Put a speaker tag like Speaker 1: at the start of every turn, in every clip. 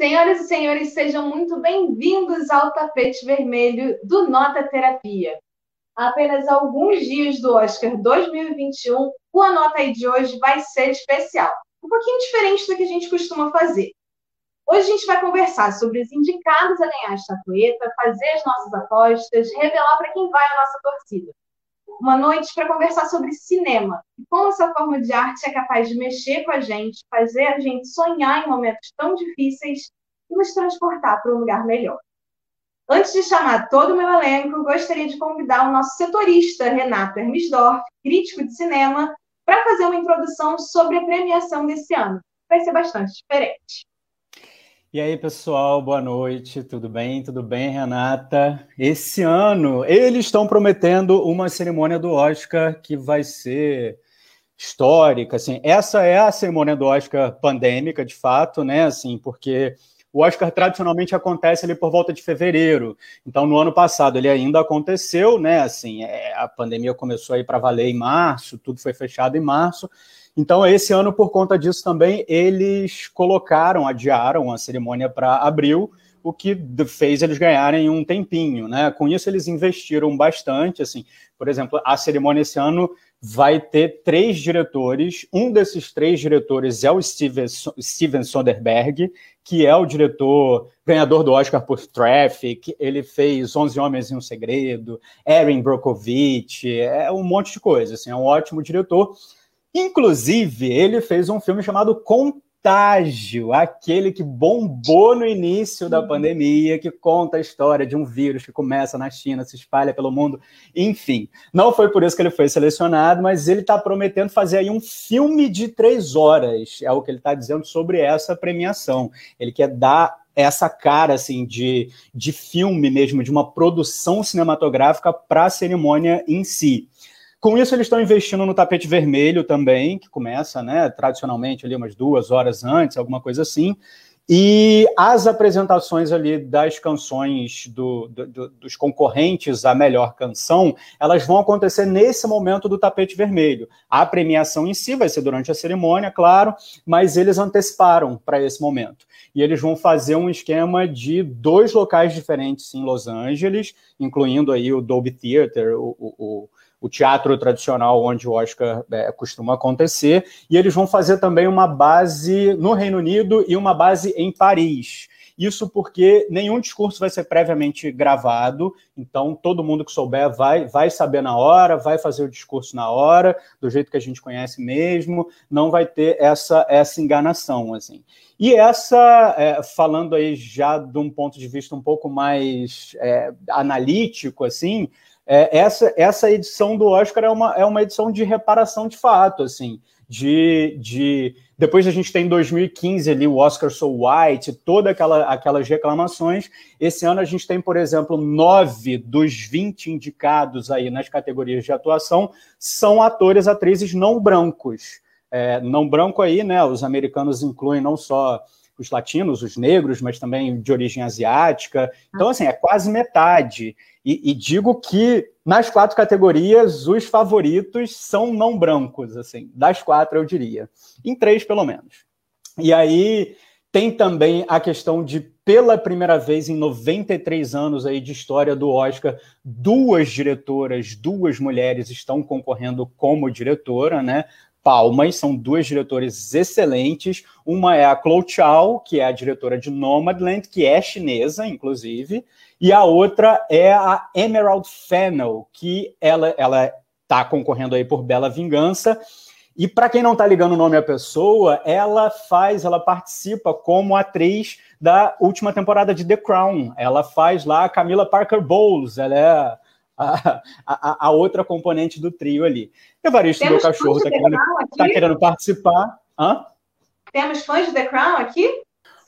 Speaker 1: Senhoras e senhores, sejam muito bem-vindos ao tapete vermelho do Nota Terapia. Há apenas alguns dias do Oscar 2021, o Anota de hoje vai ser especial. Um pouquinho diferente do que a gente costuma fazer. Hoje a gente vai conversar sobre os indicados a ganhar a estatueta, fazer as nossas apostas, revelar para quem vai a nossa torcida uma noite para conversar sobre cinema e como essa forma de arte é capaz de mexer com a gente, fazer a gente sonhar em momentos tão difíceis e nos transportar para um lugar melhor. Antes de chamar todo o meu elenco, gostaria de convidar o nosso setorista, Renato Hermisdorf, crítico de cinema, para fazer uma introdução sobre a premiação desse ano. Vai ser bastante diferente.
Speaker 2: E aí, pessoal, boa noite, tudo bem? Tudo bem, Renata? Esse ano, eles estão prometendo uma cerimônia do Oscar que vai ser histórica, assim. Essa é a cerimônia do Oscar pandêmica, de fato, né? Assim, porque o Oscar tradicionalmente acontece ali por volta de fevereiro. Então, no ano passado ele ainda aconteceu, né? Assim, é, a pandemia começou aí para valer em março, tudo foi fechado em março. Então, esse ano, por conta disso também, eles colocaram, adiaram a cerimônia para abril, o que fez eles ganharem um tempinho, né? Com isso, eles investiram bastante, assim, por exemplo, a cerimônia esse ano vai ter três diretores. Um desses três diretores é o Steven, Soderbergh, que é o diretor ganhador do Oscar por Traffic. Ele fez Onze Homens e um Segredo, Erin Brockovich, é um monte de coisa. Assim, é um ótimo diretor. Inclusive, ele fez um filme chamado Contágio, aquele que bombou no início da pandemia, que conta a história de um vírus que começa na China, se espalha pelo mundo. Enfim, não foi por isso que ele foi selecionado, mas ele está prometendo fazer aí um filme de três horas, é o que ele está dizendo sobre essa premiação. Ele quer dar essa cara assim de, de filme mesmo, de uma produção cinematográfica para a cerimônia em si. Com isso, eles estão investindo no tapete vermelho também, que começa, né, tradicionalmente ali umas duas horas antes, alguma coisa assim. E as apresentações ali das canções do, do, dos concorrentes à melhor canção, elas vão acontecer nesse momento do tapete vermelho. A premiação em si vai ser durante a cerimônia, claro, mas eles anteciparam para esse momento. E eles vão fazer um esquema de dois locais diferentes em Los Angeles, incluindo aí o Dolby Theater, o, o o teatro tradicional onde o Oscar é, costuma acontecer, e eles vão fazer também uma base no Reino Unido e uma base em Paris. Isso porque nenhum discurso vai ser previamente gravado, então todo mundo que souber vai, vai saber na hora, vai fazer o discurso na hora, do jeito que a gente conhece mesmo, não vai ter essa, essa enganação. assim. E essa, é, falando aí já de um ponto de vista um pouco mais é, analítico, assim, é, essa, essa edição do Oscar é uma, é uma edição de reparação de fato, assim, de, de depois a gente tem em 2015 ali o Oscar So White, toda aquela, aquelas reclamações. Esse ano a gente tem, por exemplo, nove dos 20 indicados aí nas categorias de atuação são atores, atrizes não brancos. É, não branco aí, né? Os americanos incluem não só os latinos, os negros, mas também de origem asiática. Então, assim, é quase metade. E, e, digo que nas quatro categorias, os favoritos são não brancos, assim, das quatro eu diria. Em três, pelo menos. E aí tem também a questão de, pela primeira vez em 93 anos aí de história do Oscar, duas diretoras, duas mulheres estão concorrendo como diretora, né? Palmas, são duas diretoras excelentes. Uma é a Chloe Chow, que é a diretora de Nomadland, que é chinesa, inclusive, e a outra é a Emerald Fennell, que ela ela está concorrendo aí por Bela Vingança. E para quem não está ligando o nome à pessoa, ela faz, ela participa como atriz da última temporada de The Crown. Ela faz lá a Camila Parker Bowles, ela é a, a, a outra componente do trio ali. Evaristo, Temos meu cachorro, está querendo, tá querendo participar. Hã?
Speaker 1: Temos fãs de The Crown aqui?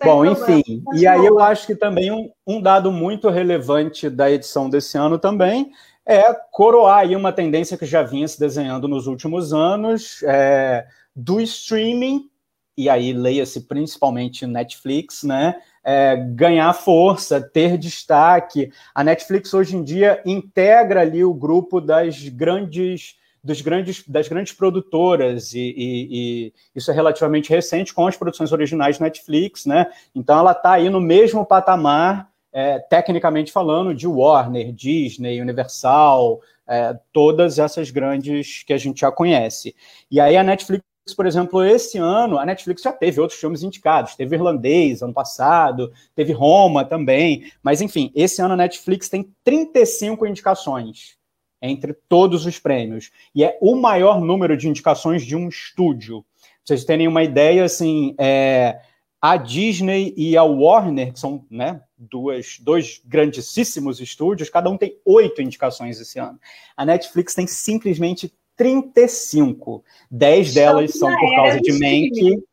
Speaker 2: Bom, enfim, e aí eu acho que também um, um dado muito relevante da edição desse ano também é coroar aí uma tendência que já vinha se desenhando nos últimos anos é, do streaming, e aí leia-se principalmente Netflix, né? É, ganhar força, ter destaque. A Netflix hoje em dia integra ali o grupo das grandes dos grandes, das grandes produtoras, e, e, e, isso é relativamente recente com as produções originais Netflix, né? Então ela está aí no mesmo patamar, é, tecnicamente falando, de Warner, Disney, Universal, é, todas essas grandes que a gente já conhece. E aí a Netflix por exemplo, esse ano, a Netflix já teve outros filmes indicados. Teve Irlandês ano passado, teve Roma também. Mas, enfim, esse ano a Netflix tem 35 indicações entre todos os prêmios. E é o maior número de indicações de um estúdio. Pra vocês terem uma ideia, assim, é, a Disney e a Warner, que são né, duas, dois grandíssimos estúdios, cada um tem oito indicações esse ano. A Netflix tem simplesmente 35. Dez delas são por causa de Mank.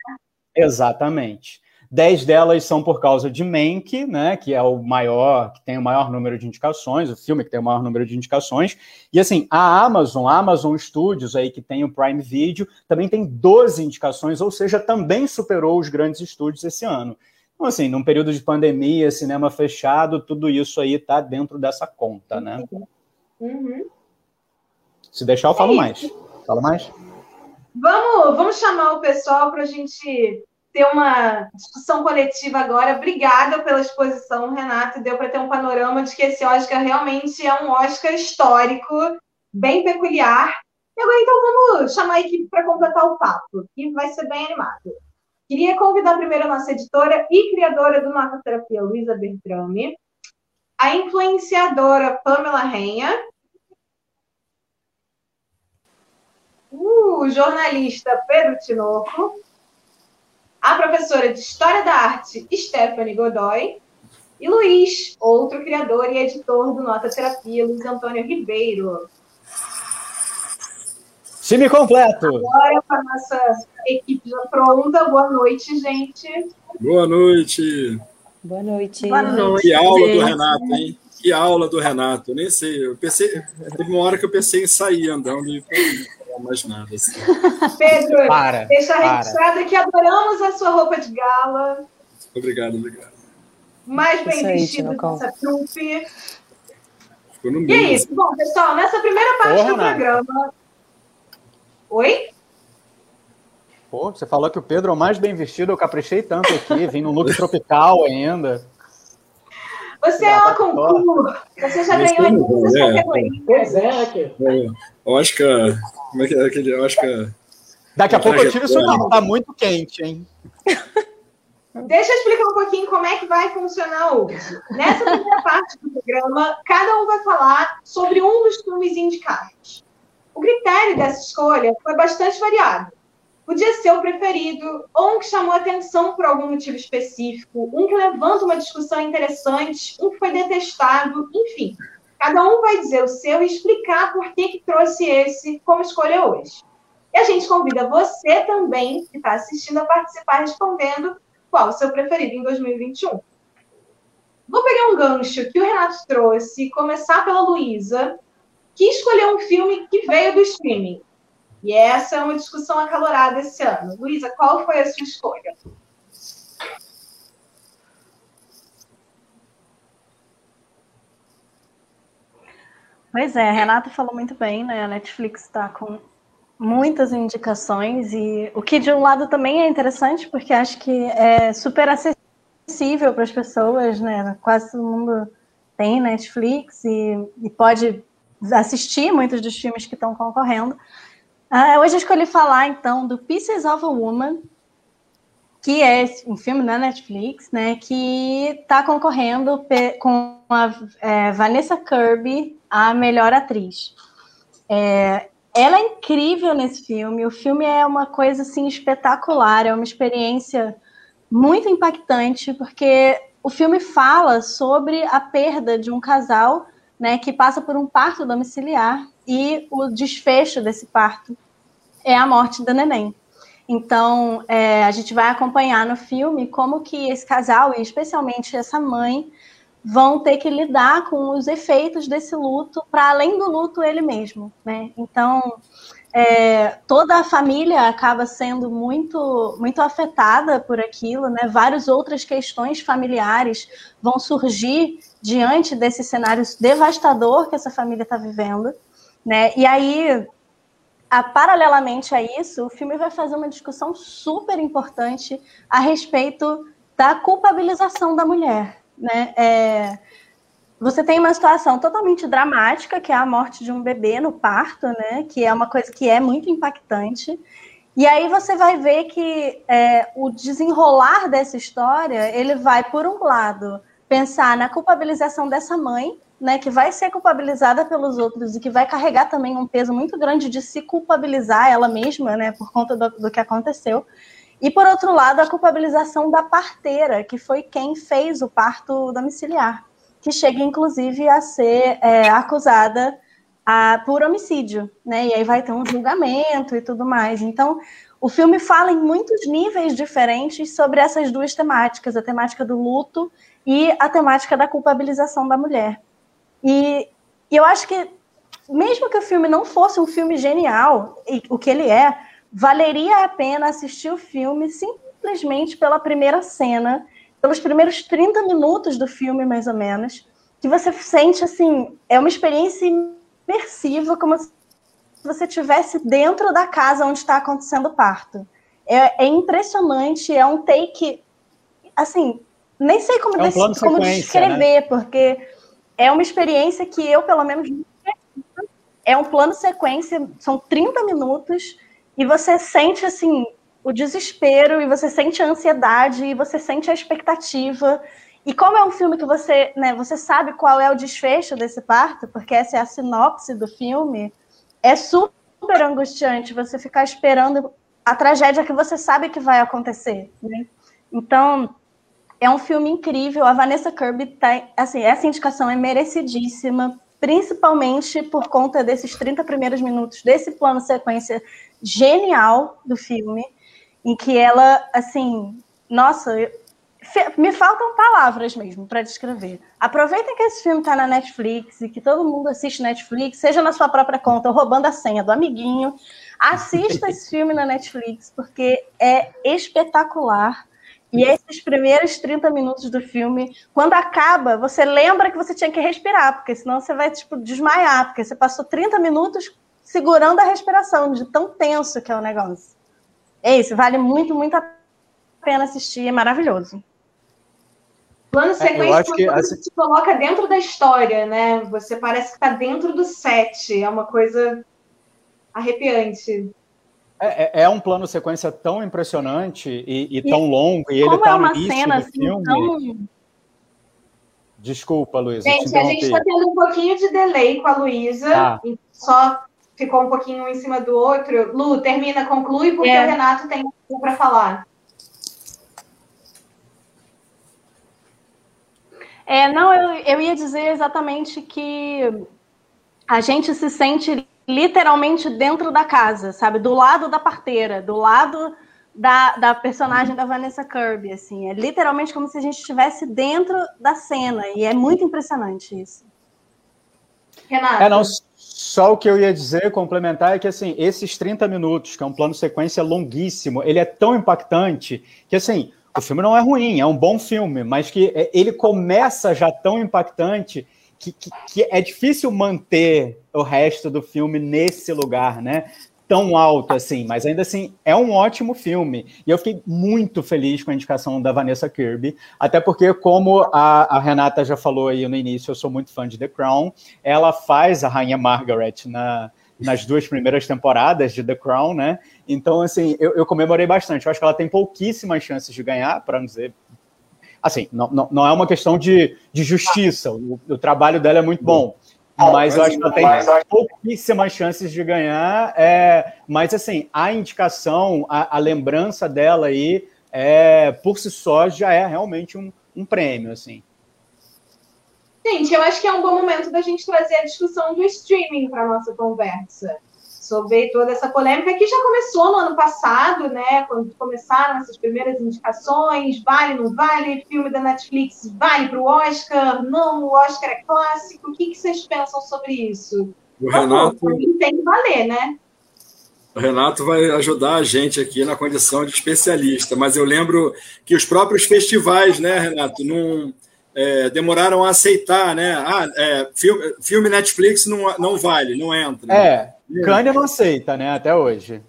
Speaker 2: Exatamente. Dez delas são por causa de Mank, né, que é o maior, que tem o maior número de indicações, o filme que tem o maior número de indicações. E assim, a Amazon, a Amazon Studios aí que tem o Prime Video, também tem 12 indicações, ou seja, também superou os grandes estúdios esse ano. Então assim, num período de pandemia, cinema fechado, tudo isso aí está dentro dessa conta, né? Uhum. Se deixar, eu falo é mais. Fala mais.
Speaker 1: Vamos, vamos chamar o pessoal para a gente ter uma discussão coletiva agora. Obrigada pela exposição, Renato. Deu para ter um panorama de que esse Oscar realmente é um Oscar histórico, bem peculiar. E agora, então, vamos chamar a equipe para completar o papo, que vai ser bem animado. Queria convidar primeiro a nossa editora e criadora do Nota Terapia, Luísa Bertrame, a influenciadora Pamela Renha, o jornalista Pedro Tinoco, a professora de História da Arte Stephanie Godoy e Luiz, outro criador e editor do Nota Terapia, Luiz Antônio Ribeiro.
Speaker 2: Time completo!
Speaker 1: Agora com a nossa equipe já pronta. Boa noite, gente.
Speaker 3: Boa noite.
Speaker 4: Boa noite.
Speaker 3: Boa noite. Que aula do Renato, hein? Que aula do Renato. Nem sei. Eu pensei, teve uma hora que eu pensei em sair andando e mais nada. Assim.
Speaker 1: Pedro, para, deixa registrado que adoramos a sua roupa de gala.
Speaker 3: Obrigado, obrigado.
Speaker 1: Mais bem vestido dessa trupe. E é isso. Bom, pessoal, nessa primeira parte Porra, do programa. Oi?
Speaker 2: Pô, você falou que o Pedro é o mais bem vestido, eu caprichei tanto aqui, vim no look tropical ainda.
Speaker 1: Você é uma concurso, você já ganhou em todas as categorias. Pois é,
Speaker 3: aqui. Oscar como é que é aquele? É...
Speaker 2: Daqui a pouco eu tiro isso não, tá muito quente, hein?
Speaker 1: Deixa eu explicar um pouquinho como é que vai funcionar hoje. Nessa primeira parte do programa, cada um vai falar sobre um dos filmes indicados. O critério dessa escolha foi bastante variado. Podia ser o preferido, ou um que chamou atenção por algum motivo específico, um que levanta uma discussão interessante, um que foi detestado, enfim. Cada um vai dizer o seu e explicar por que, que trouxe esse como escolha hoje. E a gente convida você também, que está assistindo, a participar respondendo qual o seu preferido em 2021. Vou pegar um gancho que o Renato trouxe, começar pela Luísa, que escolheu um filme que veio do streaming. E essa é uma discussão acalorada esse ano. Luísa, qual foi a sua escolha?
Speaker 4: Pois é, a Renata falou muito bem, né? A Netflix está com muitas indicações e o que de um lado também é interessante porque acho que é super acessível para as pessoas, né? Quase todo mundo tem Netflix e, e pode assistir muitos dos filmes que estão concorrendo. Uh, hoje eu escolhi falar então do Pieces of a Woman, que é um filme da Netflix, né? Que está concorrendo com a é, Vanessa Kirby a melhor atriz. É, ela é incrível nesse filme. O filme é uma coisa assim espetacular, é uma experiência muito impactante porque o filme fala sobre a perda de um casal, né, que passa por um parto domiciliar e o desfecho desse parto é a morte da neném. Então, é, a gente vai acompanhar no filme como que esse casal e especialmente essa mãe vão ter que lidar com os efeitos desse luto, para além do luto ele mesmo, né? Então, é, toda a família acaba sendo muito, muito afetada por aquilo, né? Várias outras questões familiares vão surgir diante desse cenário devastador que essa família está vivendo, né? E aí a, paralelamente a isso, o filme vai fazer uma discussão super importante a respeito da culpabilização da mulher. Né? É, você tem uma situação totalmente dramática, que é a morte de um bebê no parto, né? que é uma coisa que é muito impactante. E aí você vai ver que é, o desenrolar dessa história, ele vai, por um lado, pensar na culpabilização dessa mãe, né, que vai ser culpabilizada pelos outros e que vai carregar também um peso muito grande de se culpabilizar ela mesma, né, por conta do, do que aconteceu. E por outro lado, a culpabilização da parteira, que foi quem fez o parto domiciliar, que chega inclusive a ser é, acusada a, por homicídio, né? E aí vai ter um julgamento e tudo mais. Então, o filme fala em muitos níveis diferentes sobre essas duas temáticas, a temática do luto e a temática da culpabilização da mulher. E, e eu acho que, mesmo que o filme não fosse um filme genial, e, o que ele é, valeria a pena assistir o filme simplesmente pela primeira cena, pelos primeiros 30 minutos do filme, mais ou menos, que você sente assim, é uma experiência imersiva, como se você estivesse dentro da casa onde está acontecendo o parto. É, é, impressionante, é um take, assim, nem sei como,
Speaker 2: é um
Speaker 4: como descrever, né? porque é uma experiência que eu, pelo menos, é um plano sequência, são 30 minutos, e você sente, assim, o desespero, e você sente a ansiedade, e você sente a expectativa. E como é um filme que você, né, você sabe qual é o desfecho desse parto, porque essa é a sinopse do filme, é super angustiante você ficar esperando a tragédia que você sabe que vai acontecer. Né? Então, é um filme incrível. A Vanessa Kirby tá, assim, essa indicação é merecidíssima, principalmente por conta desses 30 primeiros minutos desse plano sequência genial do filme, em que ela, assim, nossa, me faltam palavras mesmo para descrever. Aproveitem que esse filme está na Netflix e que todo mundo assiste Netflix, seja na sua própria conta ou roubando a senha do amiguinho. Assista esse filme na Netflix, porque é espetacular. E esses primeiros 30 minutos do filme, quando acaba, você lembra que você tinha que respirar, porque senão você vai tipo, desmaiar, porque você passou 30 minutos segurando a respiração, de tão tenso que é o negócio. É isso, vale muito, muito a pena assistir, é maravilhoso.
Speaker 1: Plano é, sequência é, que, assim... te coloca dentro da história, né? Você parece que está dentro do set, é uma coisa arrepiante.
Speaker 2: É, é, é, um plano sequência tão impressionante e, e, e tão longo, e ele está é no início cena, do assim, filme. Tão... Desculpa, Luísa.
Speaker 1: Gente, a gente está tendo um pouquinho de delay com a Luísa, ah. só ficou um pouquinho um em cima do outro. Lu, termina, conclui, porque é. o Renato tem para falar.
Speaker 4: É, não, eu, eu ia dizer exatamente que a gente se sente literalmente dentro da casa, sabe? Do lado da parteira, do lado da, da personagem da Vanessa Kirby, assim. É literalmente como se a gente estivesse dentro da cena. E é muito impressionante isso.
Speaker 2: Renato. É, não, só o que eu ia dizer, complementar, é que assim, esses 30 minutos, que é um plano sequência longuíssimo, ele é tão impactante que assim, o filme não é ruim, é um bom filme, mas que é, ele começa já tão impactante que, que, que, é difícil manter o resto do filme nesse lugar, né? Tão alto assim, mas ainda assim é um ótimo filme. E eu fiquei muito feliz com a indicação da Vanessa Kirby, até porque, como a, a Renata já falou aí no início, eu sou muito fã de The Crown. Ela faz a Rainha Margaret na, nas duas primeiras temporadas de The Crown, né? Então, assim, eu, eu comemorei bastante. Eu acho que ela tem pouquíssimas chances de ganhar, para não dizer Assim, não, não, não é uma questão de, de justiça, o, o trabalho dela é muito bom. Mas eu acho que ela tem pouquíssimas chances de ganhar. É, mas, assim, a indicação, a, a, lembrança dela aí, é, por si só, já é realmente um, um prêmio, assim.
Speaker 1: Gente, eu acho que é um bom momento da gente trazer a discussão do streaming para a nossa conversa sobre toda essa polêmica que já começou no ano passado, né? Quando começaram essas primeiras indicações, vale, não vale, filme da Netflix vale para o Oscar, não, o Oscar é clássico. O que, que vocês pensam sobre isso?
Speaker 3: O Renato
Speaker 1: tem que valer, né?
Speaker 3: O Renato vai ajudar a gente aqui na condição de especialista, mas eu lembro que os próprios festivais, né, Renato, não é, demoraram a aceitar, né? Ah, é, filme, filme, Netflix não, não vale, não entra.
Speaker 2: É, Kanye não aceita, né? Até hoje.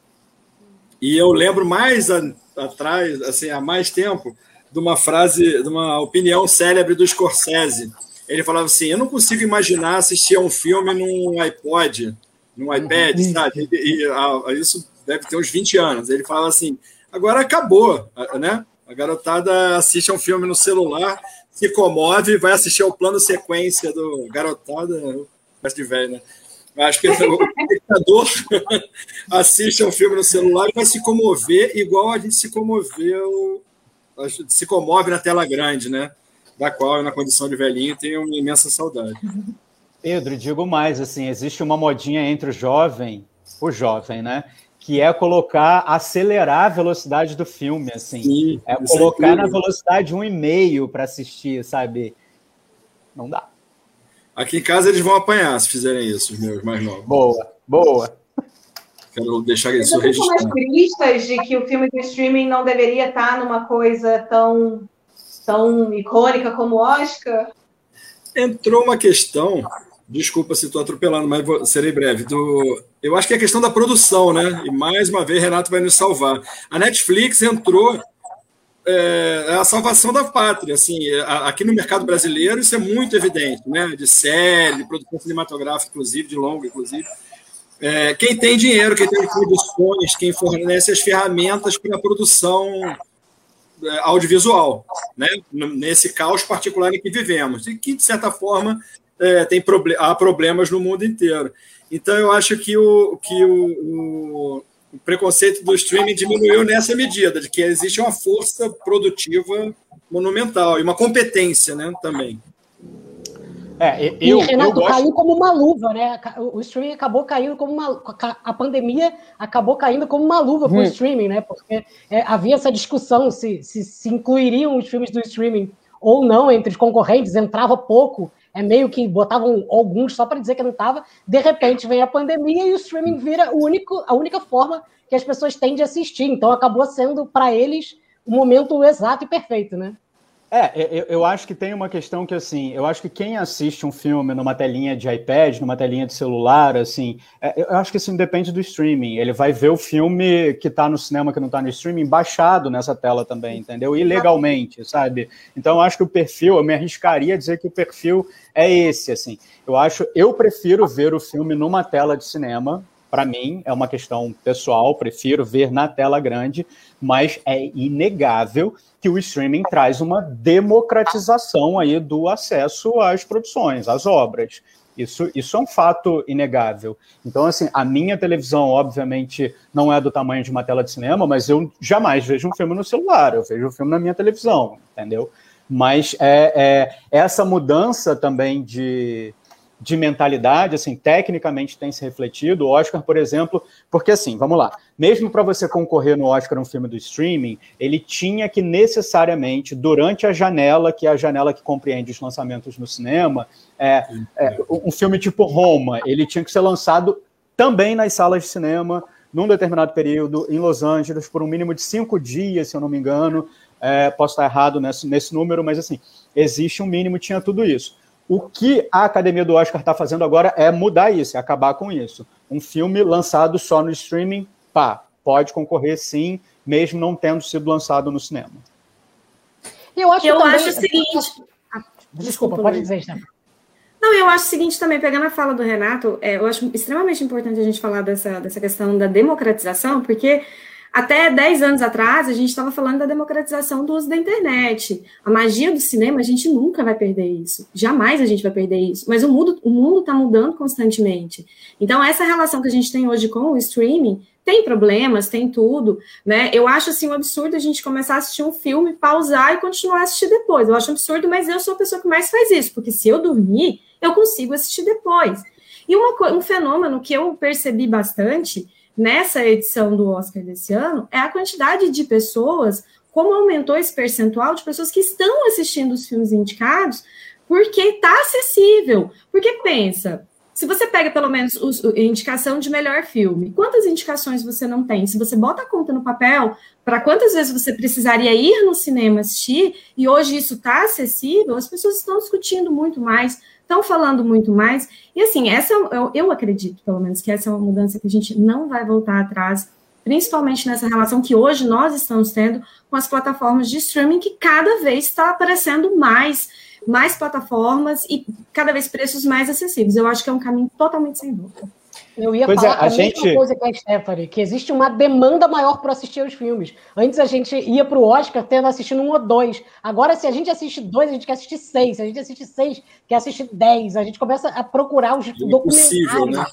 Speaker 3: E eu lembro mais a, atrás, assim, há mais tempo, de uma frase, de uma opinião célebre do Scorsese. Ele falava assim: Eu não consigo imaginar assistir a um filme num iPod, num iPad, uhum. sabe? E, e, a, isso deve ter uns 20 anos. Ele falava assim: agora acabou, né? A garotada assiste a um filme no celular, se comove, vai assistir ao plano sequência do garotada, mais de velho, né? Acho que o espectador assiste um filme no celular e vai se comover igual a gente se comoveu, se comove na tela grande, né? Da qual eu, na condição de velhinho, tenho uma imensa saudade.
Speaker 2: Pedro, digo mais, assim, existe uma modinha entre o jovem, o jovem, né? Que é colocar, acelerar a velocidade do filme, assim. Sim, é colocar é na velocidade 1,5 para assistir, sabe? Não dá.
Speaker 3: Aqui em casa eles vão apanhar se fizerem isso, os meus mais novos.
Speaker 2: Boa, boa.
Speaker 3: Quero deixar isso registrado.
Speaker 1: umas cristas de que o filme do streaming não deveria estar numa coisa tão, tão icônica como o Oscar?
Speaker 3: Entrou uma questão, desculpa se estou atropelando, mas vou, serei breve. Do, eu acho que é a questão da produção, né? E mais uma vez, Renato vai nos salvar. A Netflix entrou é, é, a salvação da pátria. Assim, aqui no mercado brasileiro isso é muito evidente, né? De série, de produção cinematográfica, inclusive, de longo, inclusive. É, quem tem dinheiro, quem tem condições, quem fornece as ferramentas para a produção é, audiovisual, né? nesse caos particular em que vivemos, e que, de certa forma, é, tem proble há problemas no mundo inteiro. Então, eu acho que o, que o o preconceito do streaming diminuiu nessa medida, de que existe uma força produtiva monumental e uma competência né, também.
Speaker 5: É, eu, e Renato eu gosto... caiu como uma luva, né? O streaming acabou caindo como uma. A pandemia acabou caindo como uma luva para o hum. streaming, né? Porque é, havia essa discussão se, se, se incluiriam os filmes do streaming ou não entre os concorrentes, entrava pouco é meio que botavam alguns só para dizer que não estava. De repente vem a pandemia e o streaming vira o único, a única forma que as pessoas têm de assistir. Então acabou sendo para eles o momento exato e perfeito, né?
Speaker 2: É, eu, eu, acho que tem uma questão que, assim, eu acho que quem assiste um filme numa telinha de iPad, numa telinha de celular, assim, é, eu acho que isso depende do streaming. Ele vai ver o filme que está no cinema, que não está no streaming, baixado nessa tela também, entendeu? Ilegalmente, sabe? Então, eu acho que o perfil, eu me arriscaria a dizer que o perfil é esse, assim. Eu acho, eu prefiro ver o filme numa tela de cinema, para mim, é uma questão pessoal, prefiro ver na tela grande, mas é inegável que o streaming traz uma democratização aí do acesso às produções, às obras. Isso, isso é um fato inegável. Então, assim, a minha televisão, obviamente, não é do tamanho de uma tela de cinema, mas eu jamais vejo um filme no celular, eu vejo o um filme na minha televisão, entendeu? Mas é, é essa mudança também de, de mentalidade, assim, tecnicamente tem se refletido. O Oscar, por exemplo, porque assim, vamos lá, mesmo para você concorrer no Oscar um filme do streaming, ele tinha que necessariamente, durante a janela, que é a janela que compreende os lançamentos no cinema, é, é, um filme tipo Roma, ele tinha que ser lançado também nas salas de cinema, num determinado período, em Los Angeles, por um mínimo de cinco dias, se eu não me engano. É, posso estar errado nesse, nesse número, mas assim, existe um mínimo, tinha tudo isso. O que a Academia do Oscar está fazendo agora é mudar isso, é acabar com isso. Um filme lançado só no streaming, pá, pode concorrer sim, mesmo não tendo sido lançado no cinema.
Speaker 6: Eu acho, eu também... acho o seguinte.
Speaker 5: Ah, desculpa, pode dizer, Stefano.
Speaker 6: Não, eu acho o seguinte também, pegando a fala do Renato, é, eu acho extremamente importante a gente falar dessa, dessa questão da democratização, porque até 10 anos atrás, a gente estava falando da democratização do uso da internet. A magia do cinema, a gente nunca vai perder isso. Jamais a gente vai perder isso. Mas o mundo o mundo está mudando constantemente. Então, essa relação que a gente tem hoje com o streaming tem problemas, tem tudo, né? Eu acho assim um absurdo a gente começar a assistir um filme, pausar e continuar a assistir depois. Eu acho um absurdo, mas eu sou a pessoa que mais faz isso, porque se eu dormir, eu consigo assistir depois. E uma, um fenômeno que eu percebi bastante nessa edição do Oscar desse ano é a quantidade de pessoas, como aumentou esse percentual de pessoas que estão assistindo os filmes indicados, porque está acessível. Porque pensa, se você pega pelo menos a indicação de melhor filme, quantas indicações você não tem? Se você bota a conta no papel, para quantas vezes você precisaria ir no cinema assistir, e hoje isso está acessível, as pessoas estão discutindo muito mais, estão falando muito mais. E assim, essa eu, eu acredito, pelo menos, que essa é uma mudança que a gente não vai voltar atrás, principalmente nessa relação que hoje nós estamos tendo com as plataformas de streaming, que cada vez está aparecendo mais, mais plataformas e cada vez preços mais acessíveis. Eu acho que é um caminho totalmente sem volta.
Speaker 5: Eu ia pois falar é, a, a gente... mesma coisa que a Stephanie, que existe uma demanda maior para assistir os filmes. Antes a gente ia para o Oscar tendo assistindo um ou dois. Agora, se a gente assiste dois, a gente quer assistir seis. Se a gente assiste seis, quer assistir dez. A gente começa a procurar os é documentários. Né?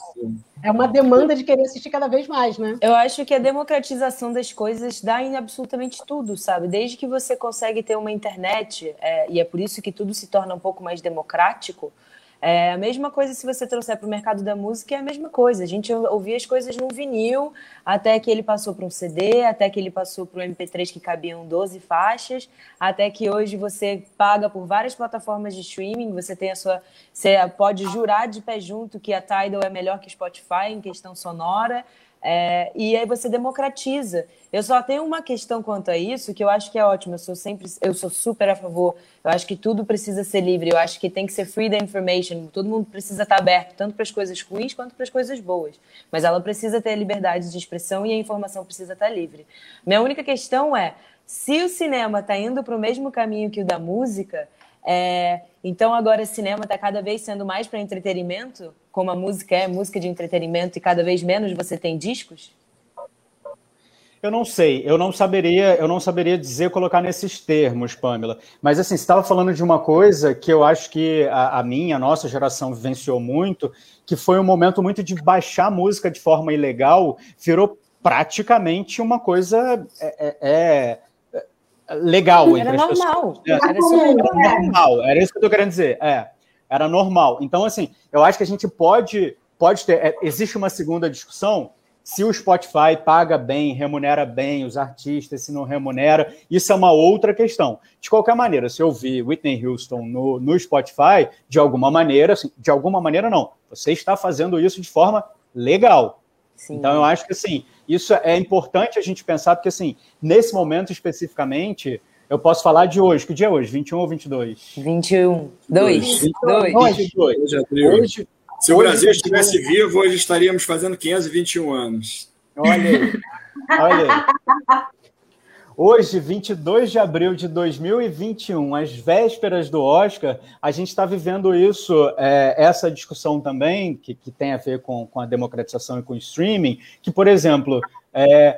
Speaker 5: É uma demanda de querer assistir cada vez mais, né?
Speaker 7: Eu acho que a democratização das coisas dá em absolutamente tudo, sabe? Desde que você consegue ter uma internet, é, e é por isso que tudo se torna um pouco mais democrático, é a mesma coisa se você trouxer para o mercado da música, é a mesma coisa. A gente ouvia as coisas no vinil, até que ele passou para um CD, até que ele passou para um MP3 que cabiam 12 faixas, até que hoje você paga por várias plataformas de streaming, você tem a sua. Você pode jurar de pé junto que a Tidal é melhor que Spotify em questão sonora. É, e aí você democratiza. Eu só tenho uma questão quanto a isso que eu acho que é ótimo. Eu sou sempre, eu sou super a favor. Eu acho que tudo precisa ser livre. Eu acho que tem que ser free da information. Todo mundo precisa estar aberto, tanto para as coisas ruins quanto para as coisas boas. Mas ela precisa ter liberdade de expressão e a informação precisa estar livre. Minha única questão é se o cinema está indo para o mesmo caminho que o da música. É, então agora o cinema está cada vez sendo mais para entretenimento como a música é música de entretenimento e cada vez menos você tem discos?
Speaker 2: Eu não sei, eu não saberia, eu não saberia dizer colocar nesses termos, Pamela. Mas assim, estava falando de uma coisa que eu acho que a, a, minha, a nossa geração vivenciou muito, que foi um momento muito de baixar música de forma ilegal, virou praticamente uma coisa é, é, é legal
Speaker 7: era normal.
Speaker 2: É, era, era normal. Era isso que eu estou querendo dizer. É era normal. Então, assim, eu acho que a gente pode, pode ter. É, existe uma segunda discussão. Se o Spotify paga bem, remunera bem os artistas, se não remunera, isso é uma outra questão. De qualquer maneira, se eu vi Whitney Houston no, no Spotify, de alguma maneira, assim, de alguma maneira não, você está fazendo isso de forma legal. Sim. Então, eu acho que assim, isso é importante a gente pensar, porque assim, nesse momento especificamente, eu posso falar de hoje. Que dia é hoje? 21 ou 22?
Speaker 7: 21. 2. 2.
Speaker 3: 22. Hoje, Se o Brasil estivesse vivo, hoje estaríamos fazendo 521 anos.
Speaker 2: Olha aí. Olha aí. Hoje, 22 de abril de 2021, às vésperas do Oscar, a gente está vivendo isso, é, essa discussão também, que, que tem a ver com, com a democratização e com o streaming, que, por exemplo, é,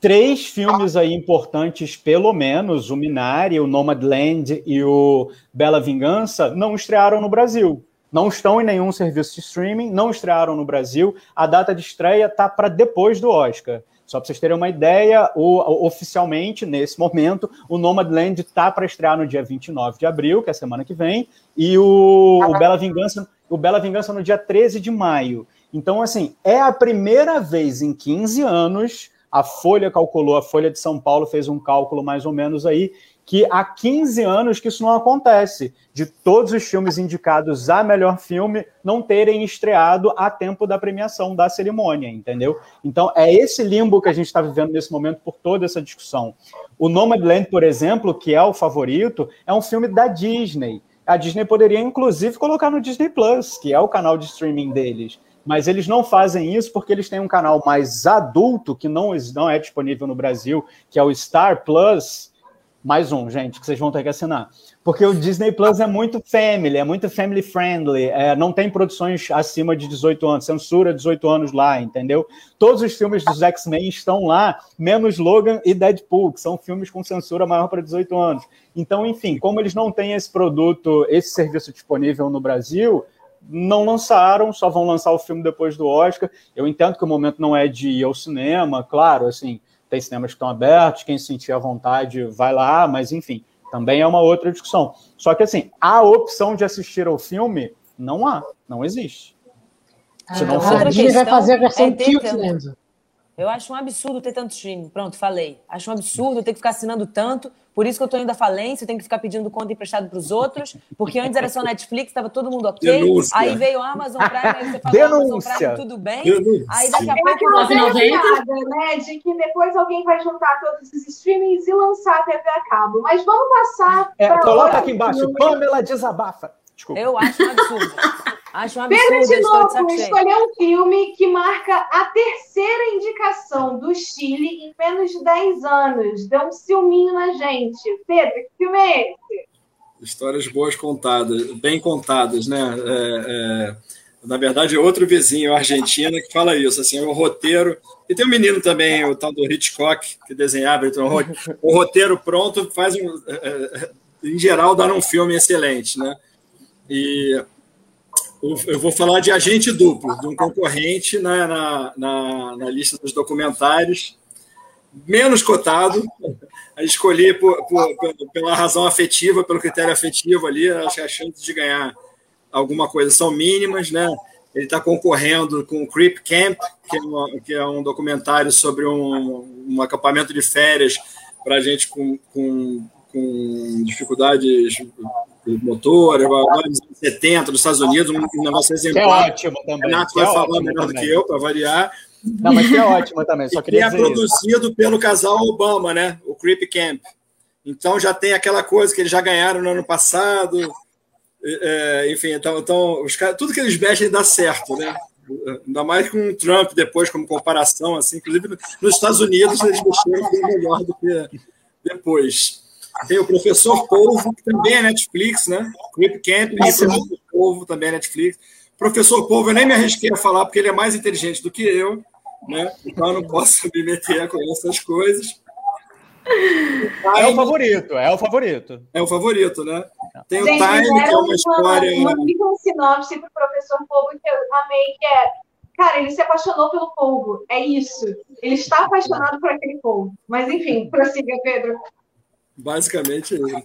Speaker 2: três filmes aí importantes, pelo menos, o Minari, o Nomadland e o Bela Vingança, não estrearam no Brasil. Não estão em nenhum serviço de streaming, não estrearam no Brasil. A data de estreia está para depois do Oscar. Só para vocês terem uma ideia, o, oficialmente, nesse momento, o Nomadland está para estrear no dia 29 de abril, que é a semana que vem, e o, o, Bela Vingança, o Bela Vingança no dia 13 de maio. Então, assim, é a primeira vez em 15 anos a Folha calculou, a Folha de São Paulo fez um cálculo mais ou menos aí, que há 15 anos que isso não acontece, de todos os filmes indicados a melhor filme não terem estreado a tempo da premiação, da cerimônia, entendeu? Então, é esse limbo que a gente está vivendo nesse momento por toda essa discussão. O Nomadland, por exemplo, que é o favorito, é um filme da Disney. A Disney poderia, inclusive, colocar no Disney Plus, que é o canal de streaming deles mas eles não fazem isso porque eles têm um canal mais adulto que não, não é disponível no Brasil, que é o Star Plus. Mais um, gente, que vocês vão ter que assinar. Porque o Disney Plus é muito family, é muito family friendly, é, não tem produções acima de 18 anos, censura 18 anos lá, entendeu? Todos os filmes dos X-Men estão lá, menos Logan e Deadpool, que são filmes com censura maior para 18 anos. Então, enfim, como eles não têm esse produto, esse serviço disponível no Brasil, não lançaram, só vão lançar o filme depois do Oscar. Eu entendo que o momento não é de ir ao cinema, claro, assim, tem cinemas que estão abertos, quem sentir a vontade vai lá, mas enfim, também é uma outra discussão. Só que assim, a opção de assistir ao filme não há, não existe.
Speaker 5: Ah, Se não for... A Disney vai fazer a versão é Tilt,
Speaker 7: Eu acho um absurdo ter tanto streaming. Pronto, falei. Acho um absurdo ter que ficar assinando tanto. Por isso que eu tô indo à falência, eu tenho que ficar pedindo conta emprestada para os outros, porque antes era só Netflix, estava todo mundo ok.
Speaker 3: Denúncia.
Speaker 7: Aí veio a Amazon Prime, aí você falou
Speaker 2: Denúncia.
Speaker 7: Amazon Prime, tudo bem.
Speaker 3: Denúncia.
Speaker 7: Aí daqui a
Speaker 1: É
Speaker 7: pouco
Speaker 1: aquela velha
Speaker 8: 9,90.
Speaker 1: piada, né? De que depois alguém vai juntar todos os streamings e lançar a TV a cabo. Mas vamos passar
Speaker 2: É, coloca
Speaker 1: outra
Speaker 2: aqui embaixo. Pamela desabafa. Desculpa.
Speaker 7: eu acho um absurdo. Acho um absurdo,
Speaker 1: Pedro
Speaker 7: de cheio.
Speaker 1: escolheu um filme que marca a terceira indicação do Chile em menos de 10 anos. Deu um ciúminho na gente. Pedro, que filme é esse?
Speaker 3: Histórias boas contadas, bem contadas, né? É, é, na verdade, é outro vizinho, Argentina, que fala isso. Assim, o roteiro. E tem um menino também, o tal do Hitchcock, que desenhava. Então, o ro- o roteiro pronto faz um. é, é, em geral, dá um filme excelente, né? E eu vou falar de Agente Duplo, de um concorrente na, na, na, na lista dos documentários, menos cotado. Escolhi por- por- pela razão afetiva, pelo critério afetivo ali, acho que as chances de ganhar alguma coisa são mínimas, né? Ele está concorrendo com o Creep Camp, que é, uma- que é um documentário sobre um, um acampamento de férias para gente com, com, com dificuldades motoras, anos 70, nos Estados Unidos, um, negócio
Speaker 2: Que é
Speaker 3: exemplar.
Speaker 2: ótimo
Speaker 3: O
Speaker 2: também.
Speaker 3: Renato
Speaker 2: que
Speaker 3: vai
Speaker 2: é
Speaker 3: falar
Speaker 2: ótimo
Speaker 3: melhor do
Speaker 2: também.
Speaker 3: que eu, para variar.
Speaker 2: Não, mas que é ótimo também, só
Speaker 3: E
Speaker 2: queria
Speaker 3: é
Speaker 2: dizer isso.
Speaker 3: produzido pelo casal Obama, né? O Creep Camp. Então já tem aquela coisa que eles já ganharam no ano passado. É, enfim, então, então os caras, tudo que eles mexem dá certo, né? Ainda mais com o Trump depois, como comparação, assim, inclusive nos Estados Unidos eles mexeram bem melhor do que depois. Tem o Professor Polvo, que também é Netflix, né? Creep Camp e. Professor Polvo também é Netflix. Professor Polvo, eu nem me arrisquei a falar, porque ele é mais inteligente do que eu, né? Então eu não posso me meter com essas coisas.
Speaker 2: É o favorito, é o favorito.
Speaker 3: É o favorito, né? Tem o
Speaker 1: Gente,
Speaker 3: Time, que é uma história.
Speaker 1: uma, uma sinopse pro professor Polvo que eu amei, que é Cara, ele se apaixonou pelo polvo. É isso. Ele está apaixonado por aquele polvo. Mas, enfim, prossiga, Pedro.
Speaker 3: Basicamente ele.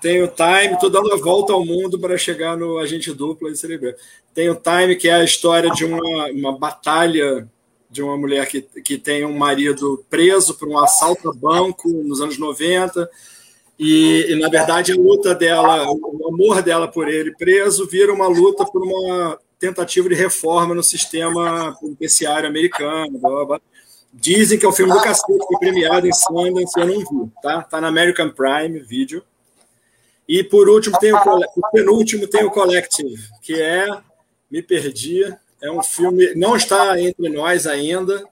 Speaker 3: Tem o Time, estou dando a volta ao mundo para chegar no Agente Duplo e Cerebral. Tem o Time, que é a história de uma, uma batalha de uma mulher que, que tem um marido preso por um assalto a banco nos anos 90. E, e, na verdade, a luta dela, o amor dela por ele preso, vira uma luta por uma tentativa de reforma no sistema penitenciário americano. Blá, blá, blá. Dizem que é o filme do cacete, foi premiado em Sundance, eu não vi, tá? Tá na American Prime Video. E por último tem o, o penúltimo tem o Collective, que é Me Perdi, é um filme, não está entre nós ainda.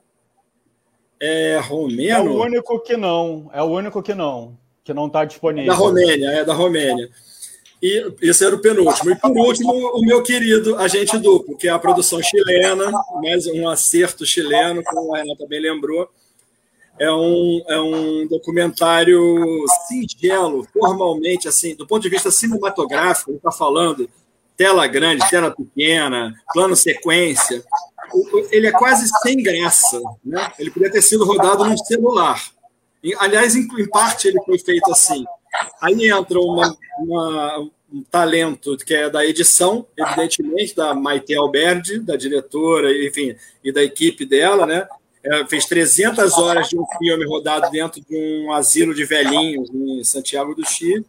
Speaker 3: É romeno?
Speaker 2: É o único que não, é o único que não, que não está disponível.
Speaker 3: Da Romênia, é da Romênia. E esse era o penúltimo. E por último, o meu querido Agente Duplo, que é a produção chilena, mais um acerto chileno, como a Renata bem lembrou. É um, é um documentário singelo, formalmente, assim, do ponto de vista cinematográfico, ele está falando tela grande, tela pequena, plano sequência. Ele é quase sem graça. Né? Ele podia ter sido rodado num celular. Aliás, em, parte ele foi feito assim. Aí entra uma, uma, um talento que é da edição, evidentemente, da Maite Alberdi, da diretora, enfim, e da equipe dela, né? Ela fez 300 horas de um filme rodado dentro de um asilo de velhinhos em Santiago do Chile,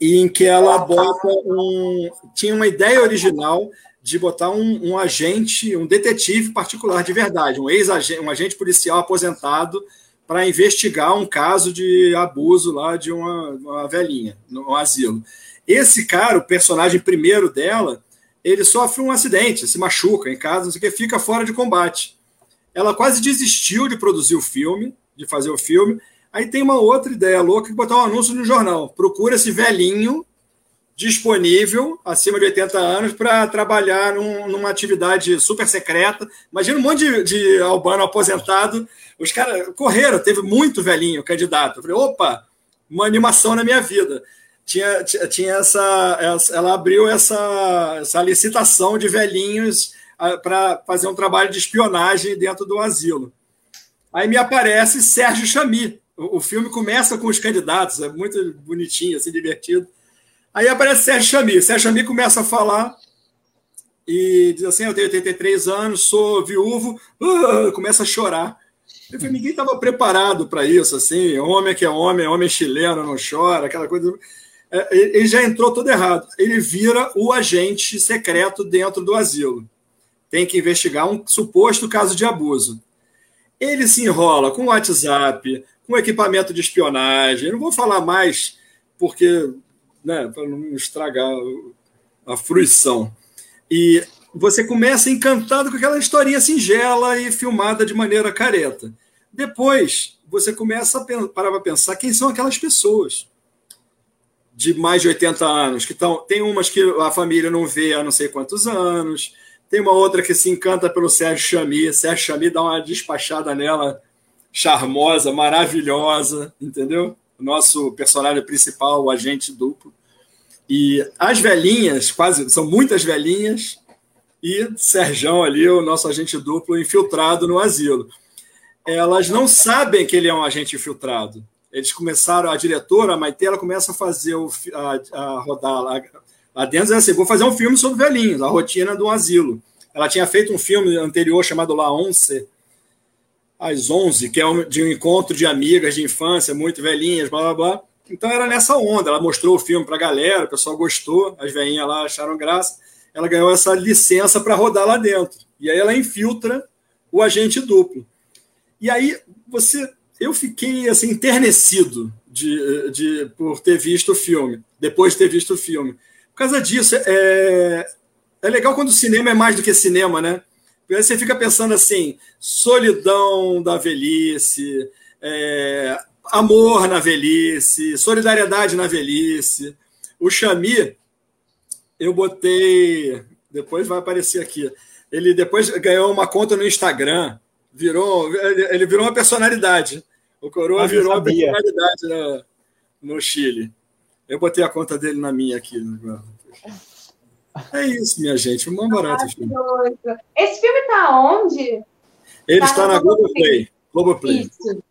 Speaker 3: e em que ela bota um. Tinha uma ideia original de botar um, um agente, um detetive particular de verdade, um ex-agente, um agente policial aposentado para investigar um caso de abuso lá de uma, uma velhinha no asilo. Esse cara, o personagem primeiro dela, ele sofre um acidente, se machuca em casa, não sei o que, fica fora de combate. Ela quase desistiu de produzir o filme, de fazer o filme. Aí tem uma outra ideia louca que botar um anúncio no jornal. Procura esse velhinho disponível, acima de 80 anos, para trabalhar num, numa atividade super secreta. Imagina um monte de, de albano aposentado. Os caras correram, teve muito velhinho candidato. Eu falei, opa, uma animação na minha vida. Tinha, tinha essa, ela abriu essa, essa licitação de velhinhos para fazer um trabalho de espionagem dentro do asilo. Aí me aparece Sérgio Chami. O, o filme começa com os candidatos, é muito bonitinho, assim, divertido. Aí aparece Sérgio Chami. Sérgio Chami começa a falar e diz assim: Eu tenho 83 anos, sou viúvo, uh, começa a chorar. Eu falei, ninguém estava preparado para isso, assim, homem que é homem, homem chileno não chora, aquela coisa. É, ele já entrou todo errado. Ele vira o agente secreto dentro do asilo. Tem que investigar um suposto caso de abuso. Ele se enrola com WhatsApp, com equipamento de espionagem. Eu não vou falar mais, porque, né, para não estragar a fruição. E você começa encantado com aquela historinha singela e filmada de maneira careta. Depois, você começa a parar para pensar quem são aquelas pessoas de mais de 80 anos, que estão. Tem umas que a família não vê há não sei quantos anos, tem uma outra que se encanta pelo Sérgio Chami. Sérgio Chami dá uma despachada nela charmosa, maravilhosa, entendeu? Nosso personagem principal, o agente duplo. E as velhinhas, quase, são muitas velhinhas, e Serjão ali, o nosso agente duplo, infiltrado no asilo. Elas não sabem que ele é um agente infiltrado. Eles começaram, a diretora, a Maite, ela começa a fazer, o, a, a rodar lá, lá dentro, é assim, vou fazer um filme sobre velhinhos, a rotina do asilo. Ela tinha feito um filme anterior chamado La Once, às 11, que é de um encontro de amigas de infância, muito velhinhas, blá blá blá. Então era nessa onda. Ela mostrou o filme para a galera, o pessoal gostou, as velhinhas lá acharam graça. Ela ganhou essa licença para rodar lá dentro. E aí ela infiltra o agente duplo. E aí você, eu fiquei assim enternecido de, de por ter visto o filme, depois de ter visto o filme. Por causa disso, é, é legal quando o cinema é mais do que cinema, né? Você fica pensando assim, solidão da velhice, é, amor na velhice, solidariedade na velhice. O Xami, eu botei. Depois vai aparecer aqui. Ele depois ganhou uma conta no Instagram, virou, ele virou uma personalidade. O Coroa virou uma personalidade no, no Chile. Eu botei a conta dele na minha aqui. É isso, minha gente. Um barato filme.
Speaker 1: Esse filme tá onde?
Speaker 3: Ele tá está na Globoplay. Globoplay. Isso.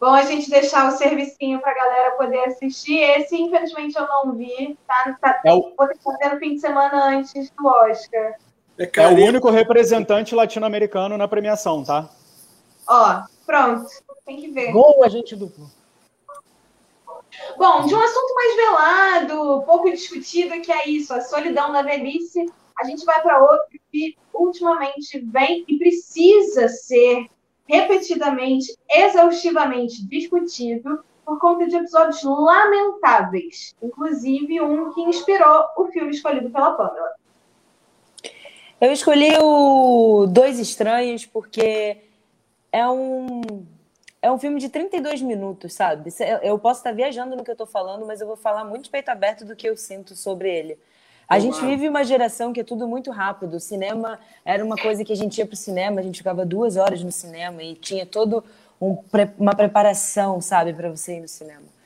Speaker 1: Bom a gente deixar o servicinho para a galera poder assistir. Esse, infelizmente, eu não vi. Tá, tá, é o... Vou ter que fazer no fim de semana antes do Oscar.
Speaker 2: É, é o único representante latino-americano na premiação, tá?
Speaker 1: Ó, pronto. Tem que ver.
Speaker 5: Gol, agente duplo.
Speaker 1: Bom, de um assunto mais velado, pouco discutido, que é isso, a solidão da velhice, a gente vai para outro que ultimamente vem e precisa ser repetidamente, exaustivamente discutido por conta de episódios lamentáveis, inclusive um que inspirou o filme escolhido pela Pamela.
Speaker 7: Eu escolhi o Dois Estranhos porque é um é um filme de 32 minutos, sabe? Eu posso estar viajando no que eu estou falando, mas eu vou falar muito de peito aberto do que eu sinto sobre ele. A gente vive uma geração que é tudo muito rápido. O cinema era uma coisa que a gente ia para o cinema, a gente ficava duas horas no cinema e tinha todo um, uma preparação, sabe, para você ir no cinema.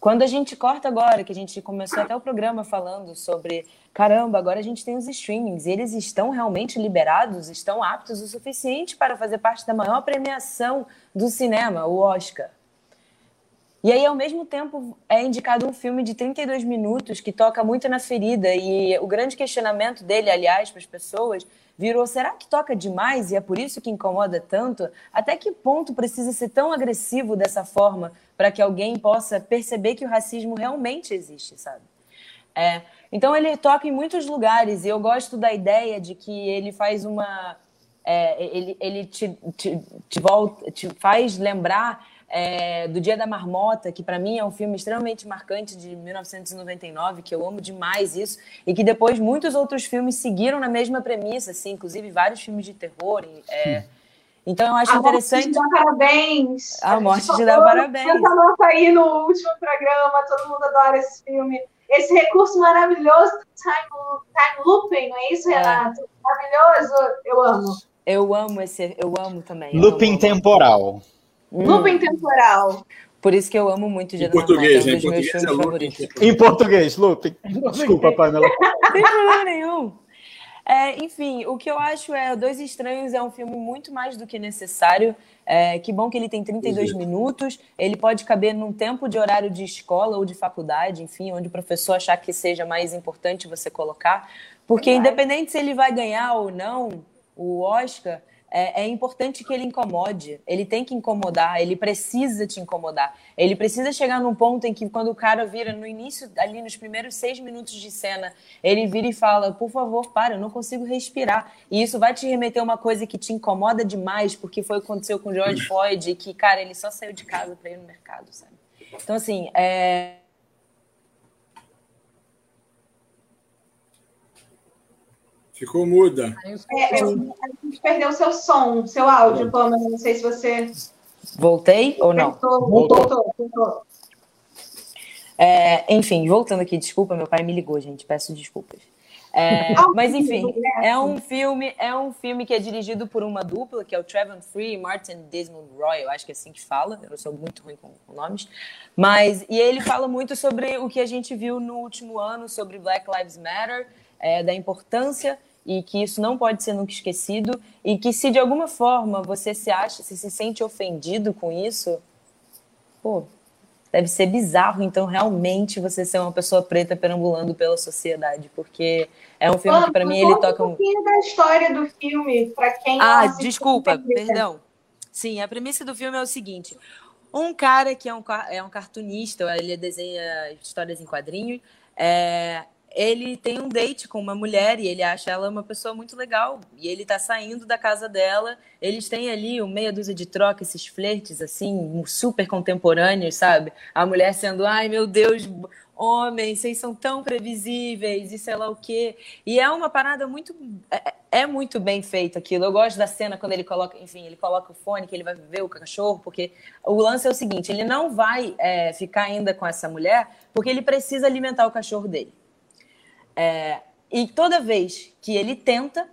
Speaker 7: Quando a gente corta agora, que a gente começou até o programa falando sobre, caramba, agora a gente tem os streamings, eles estão realmente liberados, estão aptos o suficiente para fazer parte da maior premiação do cinema, o Oscar. E aí, ao mesmo tempo, é indicado um filme de 32 minutos que toca muito na ferida. E o grande questionamento dele, aliás, para as pessoas, virou: será que toca demais e é por isso que incomoda tanto? Até que ponto precisa ser tão agressivo dessa forma para que alguém possa perceber que o racismo realmente existe, sabe? É, então, ele toca em muitos lugares e eu gosto da ideia de que ele faz uma. É, ele ele te, te, te, volta, te faz lembrar é, do Dia da Marmota, que para mim é um filme extremamente marcante de 1999, que eu amo demais isso, e que depois muitos outros filmes seguiram na mesma premissa, assim, inclusive vários filmes de terror. É, então eu acho
Speaker 1: a
Speaker 7: interessante.
Speaker 1: Morte de dar parabéns.
Speaker 7: A, a morte de dar parabéns.
Speaker 1: Essa nota aí no último programa, todo mundo adora esse filme. Esse recurso maravilhoso do time, time looping, não é isso, é. Renato? É. Maravilhoso, eu amo.
Speaker 7: Eu amo esse, eu amo também.
Speaker 2: Looping amo. temporal.
Speaker 1: Hum. Looping temporal.
Speaker 7: Por isso que eu amo muito
Speaker 3: Dia em português,
Speaker 7: é
Speaker 3: um dos meus filmes é
Speaker 2: favoritos. Em português, looping. Desculpa, Pamela.
Speaker 7: Não tem problema nenhum. É, enfim, o que eu acho é Dois Estranhos é um filme muito mais do que necessário. É, que bom que ele tem 32 minutos. Ele pode caber num tempo de horário de escola ou de faculdade, enfim, onde o professor achar que seja mais importante você colocar. Porque, independente se ele vai ganhar ou não o Oscar, é, é, importante que ele incomode. Ele tem que incomodar, ele precisa te incomodar. Ele precisa chegar num ponto em que, quando o cara vira no início, ali nos primeiros seis minutos de cena, ele vira e fala: Por favor, para, eu não consigo respirar. E isso vai te remeter a uma coisa que te incomoda demais, porque foi o que aconteceu com o George Floyd, que, cara, ele só saiu de casa para ir no mercado, sabe? Então, assim, é
Speaker 3: Ficou muda.
Speaker 1: É, a gente perdeu seu som, seu áudio, Pamela. Não sei se você.
Speaker 7: Voltei ou não?
Speaker 1: Voltou, voltou. voltou.
Speaker 7: É, enfim, voltando aqui, desculpa, meu pai me ligou, gente. Peço desculpas. É, mas enfim, é um filme, é um filme que é dirigido por uma dupla, que é o Trevor Free e Martin Desmond Roy, eu acho que é assim que fala, eu sou muito ruim com, com, nomes, mas e ele fala muito sobre o que a gente viu no último ano sobre Black Lives Matter, é, da importância e que isso não pode ser nunca esquecido e que se de alguma forma você se acha, se se sente ofendido com isso, pô, deve ser bizarro então realmente você ser uma pessoa preta perambulando pela sociedade, porque é um filme que para mim ele toca
Speaker 1: um pouquinho da história do filme para quem
Speaker 7: Ah, desculpa, perdão. Sim, a premissa do filme é o seguinte: um cara que é um, é um cartunista, ele desenha histórias em quadrinhos, é, ele tem um date com uma mulher e ele acha ela uma pessoa muito legal. E ele tá saindo da casa dela. Eles têm ali uma meia dúzia de troca, esses flertes, assim, super contemporâneos, sabe? A mulher sendo, ai meu Deus, homens, vocês são tão previsíveis e sei lá o quê. E é uma parada muito. É, é, muito bem feito aquilo. Eu gosto da cena quando ele coloca, enfim, ele coloca o fone, que ele vai ver o cachorro, porque o lance é o seguinte: ele não vai é, ficar ainda com essa mulher porque ele precisa alimentar o cachorro dele. É, e toda vez que ele tenta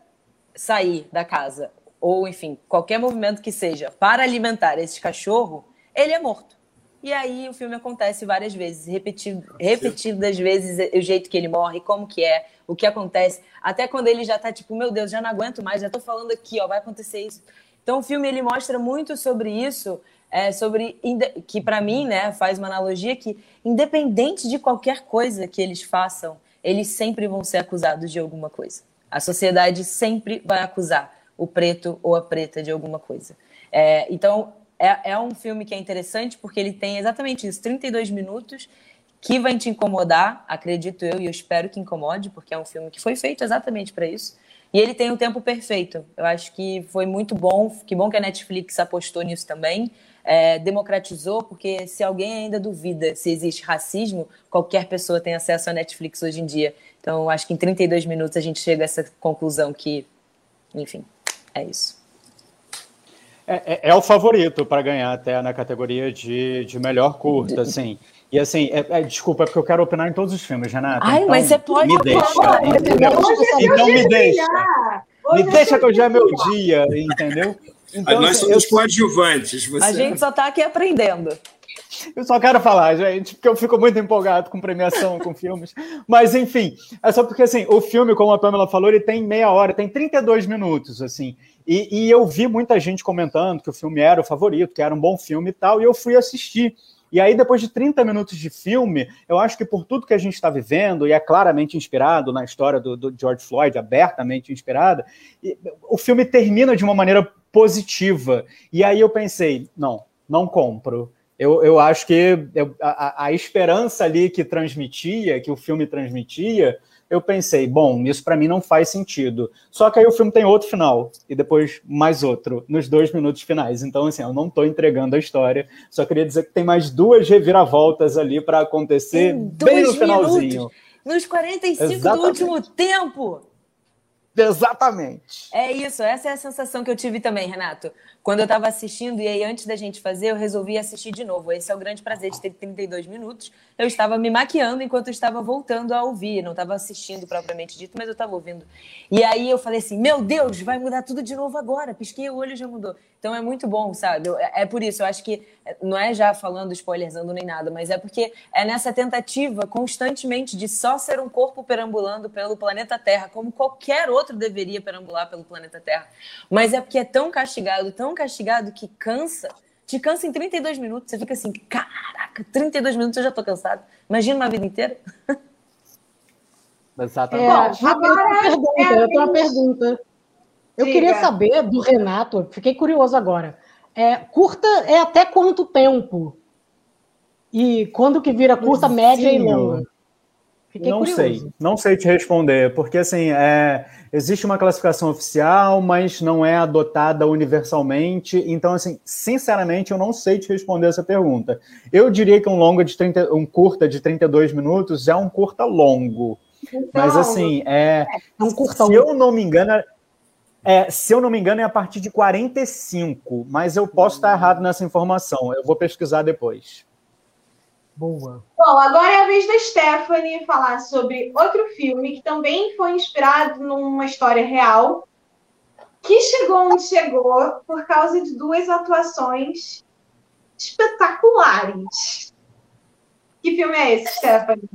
Speaker 7: sair da casa, ou enfim, qualquer movimento que seja, para alimentar esse cachorro, ele é morto. E aí o filme acontece várias vezes, repetido, repetidas vezes o jeito que ele morre, como que é, o que acontece, até quando ele já tá tipo, meu Deus, já não aguento mais, já tô falando aqui, ó, vai acontecer isso. Então o filme ele mostra muito sobre isso, é, sobre que para mim, né, faz uma analogia que independente de qualquer coisa que eles façam, eles sempre vão ser acusados de alguma coisa. A sociedade sempre vai acusar o preto ou a preta de alguma coisa. É, então, é, é, um filme que é interessante porque ele tem exatamente isso, 32 minutos, que vai te incomodar, acredito eu, e eu espero que incomode, porque é um filme que foi feito exatamente para isso. E ele tem o tempo perfeito. Eu acho que foi muito bom, que bom que a Netflix apostou nisso também é, democratizou, porque se alguém ainda duvida se existe racismo, qualquer pessoa tem acesso à Netflix hoje em dia. Então, acho que em 32 minutos a gente chega a essa conclusão que, enfim, é isso.
Speaker 2: É, é, é o favorito para ganhar até na categoria de, de melhor curta, assim. E assim, é, é, desculpa, é porque eu quero opinar em todos os filmes, Renata.
Speaker 7: Ai, então, mas você pode
Speaker 2: me deixa, Então me deixa. Me deixa que hoje é meu dia, entendeu?
Speaker 3: Então, nós somos eu... coadjuvantes.
Speaker 7: Você... A gente só está aqui aprendendo.
Speaker 2: Eu só quero falar, gente, porque eu fico muito empolgado com premiação, com filmes. Mas, enfim, é só porque, assim, o filme, como a Pamela falou, ele tem meia hora, tem 32 minutos, assim. E, e eu vi muita gente comentando que o filme era o favorito, que era um bom filme e tal, e eu fui assistir. E aí, depois de 30 minutos de filme, eu acho que por tudo que a gente está vivendo, e é claramente inspirado na história do, do George Floyd, abertamente inspirada, o filme termina de uma maneira positiva. E aí eu pensei, não, não compro. Eu, eu acho que eu, a, a esperança ali que transmitia, que o filme transmitia, eu pensei, bom, isso para mim não faz sentido. Só que aí o filme tem outro final, e depois mais outro, nos dois minutos finais. Então, assim, eu não estou entregando a história, só queria dizer que tem mais duas reviravoltas ali para acontecer bem no finalzinho. Minutos,
Speaker 7: nos 45 Exatamente. do último tempo.
Speaker 2: Exatamente.
Speaker 7: É isso, essa é a sensação que eu tive também, Renato. Quando eu estava assistindo, e aí antes da gente fazer, eu resolvi assistir de novo. Esse é o grande prazer de ter 32 minutos. Eu estava me maquiando enquanto eu estava voltando a ouvir. Não estava assistindo propriamente dito, mas eu estava ouvindo. E aí eu falei assim: Meu Deus, vai mudar tudo de novo agora. Pisquei o olho e já mudou. Então é muito bom, sabe? É por isso, eu acho que não é já falando spoilerzando nem nada, mas é porque é nessa tentativa constantemente de só ser um corpo perambulando pelo planeta Terra, como qualquer outro deveria perambular pelo planeta Terra. Mas é porque é tão castigado, tão castigado que cansa. Te cansa em 32 minutos. Você fica assim, caraca, 32 minutos eu já tô cansado. Imagina uma vida inteira.
Speaker 5: Exatamente. É, Bom, agora, eu tenho uma pergunta. Eu tenho uma pergunta. Eu queria saber do Renato, fiquei curioso agora. É, curta é até quanto tempo? E quando que vira curta, média e longa?
Speaker 2: Fiquei não curioso. sei, não sei te responder, porque assim, é, existe uma classificação oficial, mas não é adotada universalmente. Então, assim, sinceramente, eu não sei te responder essa pergunta. Eu diria que um longa de 30, um curta de 32 minutos é um curta longo. Então, mas assim, é, é um curta se eu não me engano, é, se eu não me engano, é a partir de 45, mas eu posso estar errado nessa informação. Eu vou pesquisar depois.
Speaker 1: Boa. Bom, agora é a vez da Stephanie falar sobre outro filme que também foi inspirado numa história real, que chegou onde chegou por causa de duas atuações espetaculares. Que filme é esse, Stephanie?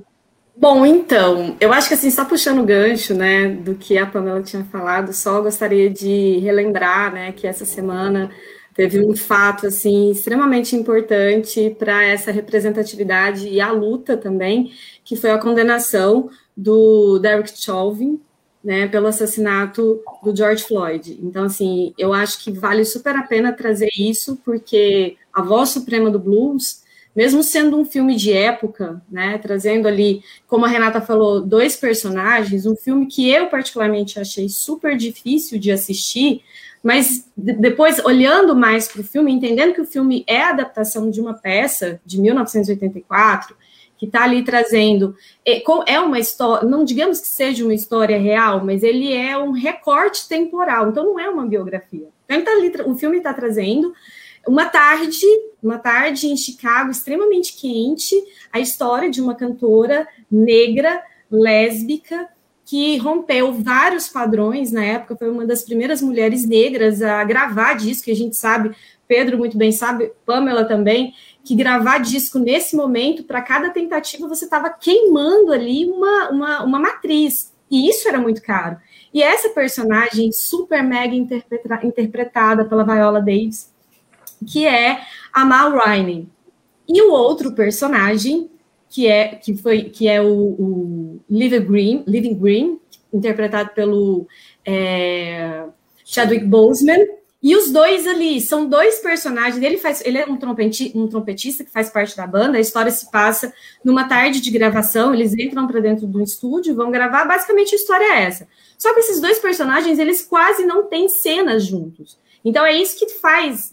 Speaker 6: Bom, então, eu acho que assim, só puxando o gancho, né, do que a Pamela tinha falado, só gostaria de relembrar, né, que essa semana teve um fato, assim, extremamente importante para essa representatividade e a luta também, que foi a condenação do Derek Chauvin, né, pelo assassinato do George Floyd. Então, assim, eu acho que vale super a pena trazer isso, porque a voz suprema do blues mesmo sendo um filme de época, né, trazendo ali, como a Renata falou, dois personagens, um filme que eu particularmente achei super difícil de assistir, mas depois olhando mais para o filme, entendendo que o filme é a adaptação de uma peça de 1984, que está ali trazendo é, é uma história, não digamos que seja uma história real, mas ele é um recorte temporal, então não é uma biografia. Então tá ali, o filme está trazendo uma tarde, uma tarde em Chicago, extremamente quente, a história de uma cantora negra, lésbica, que rompeu vários padrões na época, foi uma das primeiras mulheres negras a gravar disco, que a gente sabe, Pedro muito bem sabe, Pamela também, que gravar disco nesse momento, para cada tentativa, você estava queimando ali uma, uma, uma matriz, e isso era muito caro. E essa personagem super mega interpreta, interpretada pela Viola Davis, que é a Mal Riley. E o outro personagem, que é, que foi, que é o, o Living, Green, Living Green, interpretado pelo é, Chadwick Boseman, e os dois ali são dois personagens. Ele faz, ele é um, trompeti, um trompetista que faz parte da banda. A história se passa numa tarde de gravação. Eles entram para dentro do estúdio, vão gravar. Basicamente a história é essa. Só que esses dois personagens eles quase não têm cenas juntos. Então é isso que faz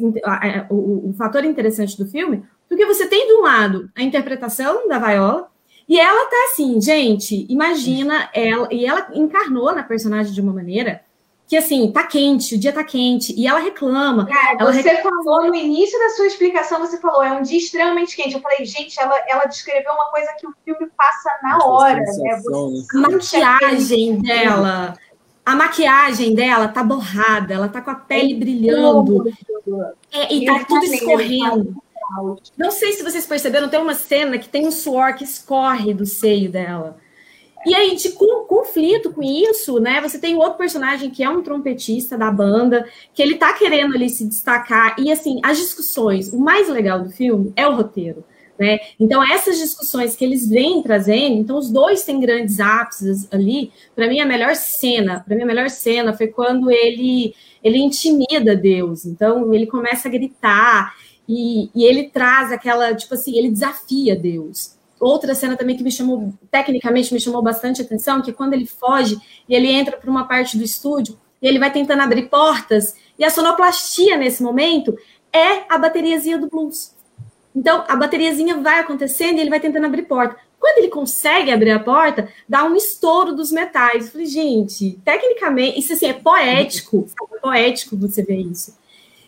Speaker 6: o, o fator interessante do filme, porque você tem de um lado a interpretação da Viola, e ela tá assim, gente, imagina ela, e ela encarnou na personagem de uma maneira que assim, tá quente, o dia tá quente, e ela reclama.
Speaker 1: É,
Speaker 6: ela
Speaker 1: você reclama. falou no início da sua explicação, você falou, é um dia extremamente quente. Eu falei, gente, ela, ela descreveu uma coisa que o filme passa na hora, né?
Speaker 6: Você a maquiagem dela a maquiagem dela tá borrada, ela tá com a pele brilhando. É, e tá tudo escorrendo. Não sei se vocês perceberam, tem uma cena que tem um suor que escorre do seio dela. E aí, de conflito com isso, né? Você tem outro personagem que é um trompetista da banda, que ele tá querendo ali se destacar. E assim, as discussões, o mais legal do filme é o roteiro. Né? Então, essas discussões que eles vêm trazendo, então os dois têm grandes ápices ali. Para mim, a melhor cena, para mim, a melhor cena foi quando ele, ele intimida Deus. Então, ele começa a gritar e, e ele traz aquela, tipo assim, ele desafia Deus. Outra cena também que me chamou, tecnicamente me chamou bastante atenção, que quando ele foge e ele entra para uma parte do estúdio e ele vai tentando abrir portas, e a sonoplastia nesse momento é a bateriazinha do blues. Então, a bateriazinha vai acontecendo e ele vai tentando abrir porta. Quando ele consegue abrir a porta, dá um estouro dos metais. Eu falei, gente, tecnicamente, isso assim, é poético, é poético você ver isso.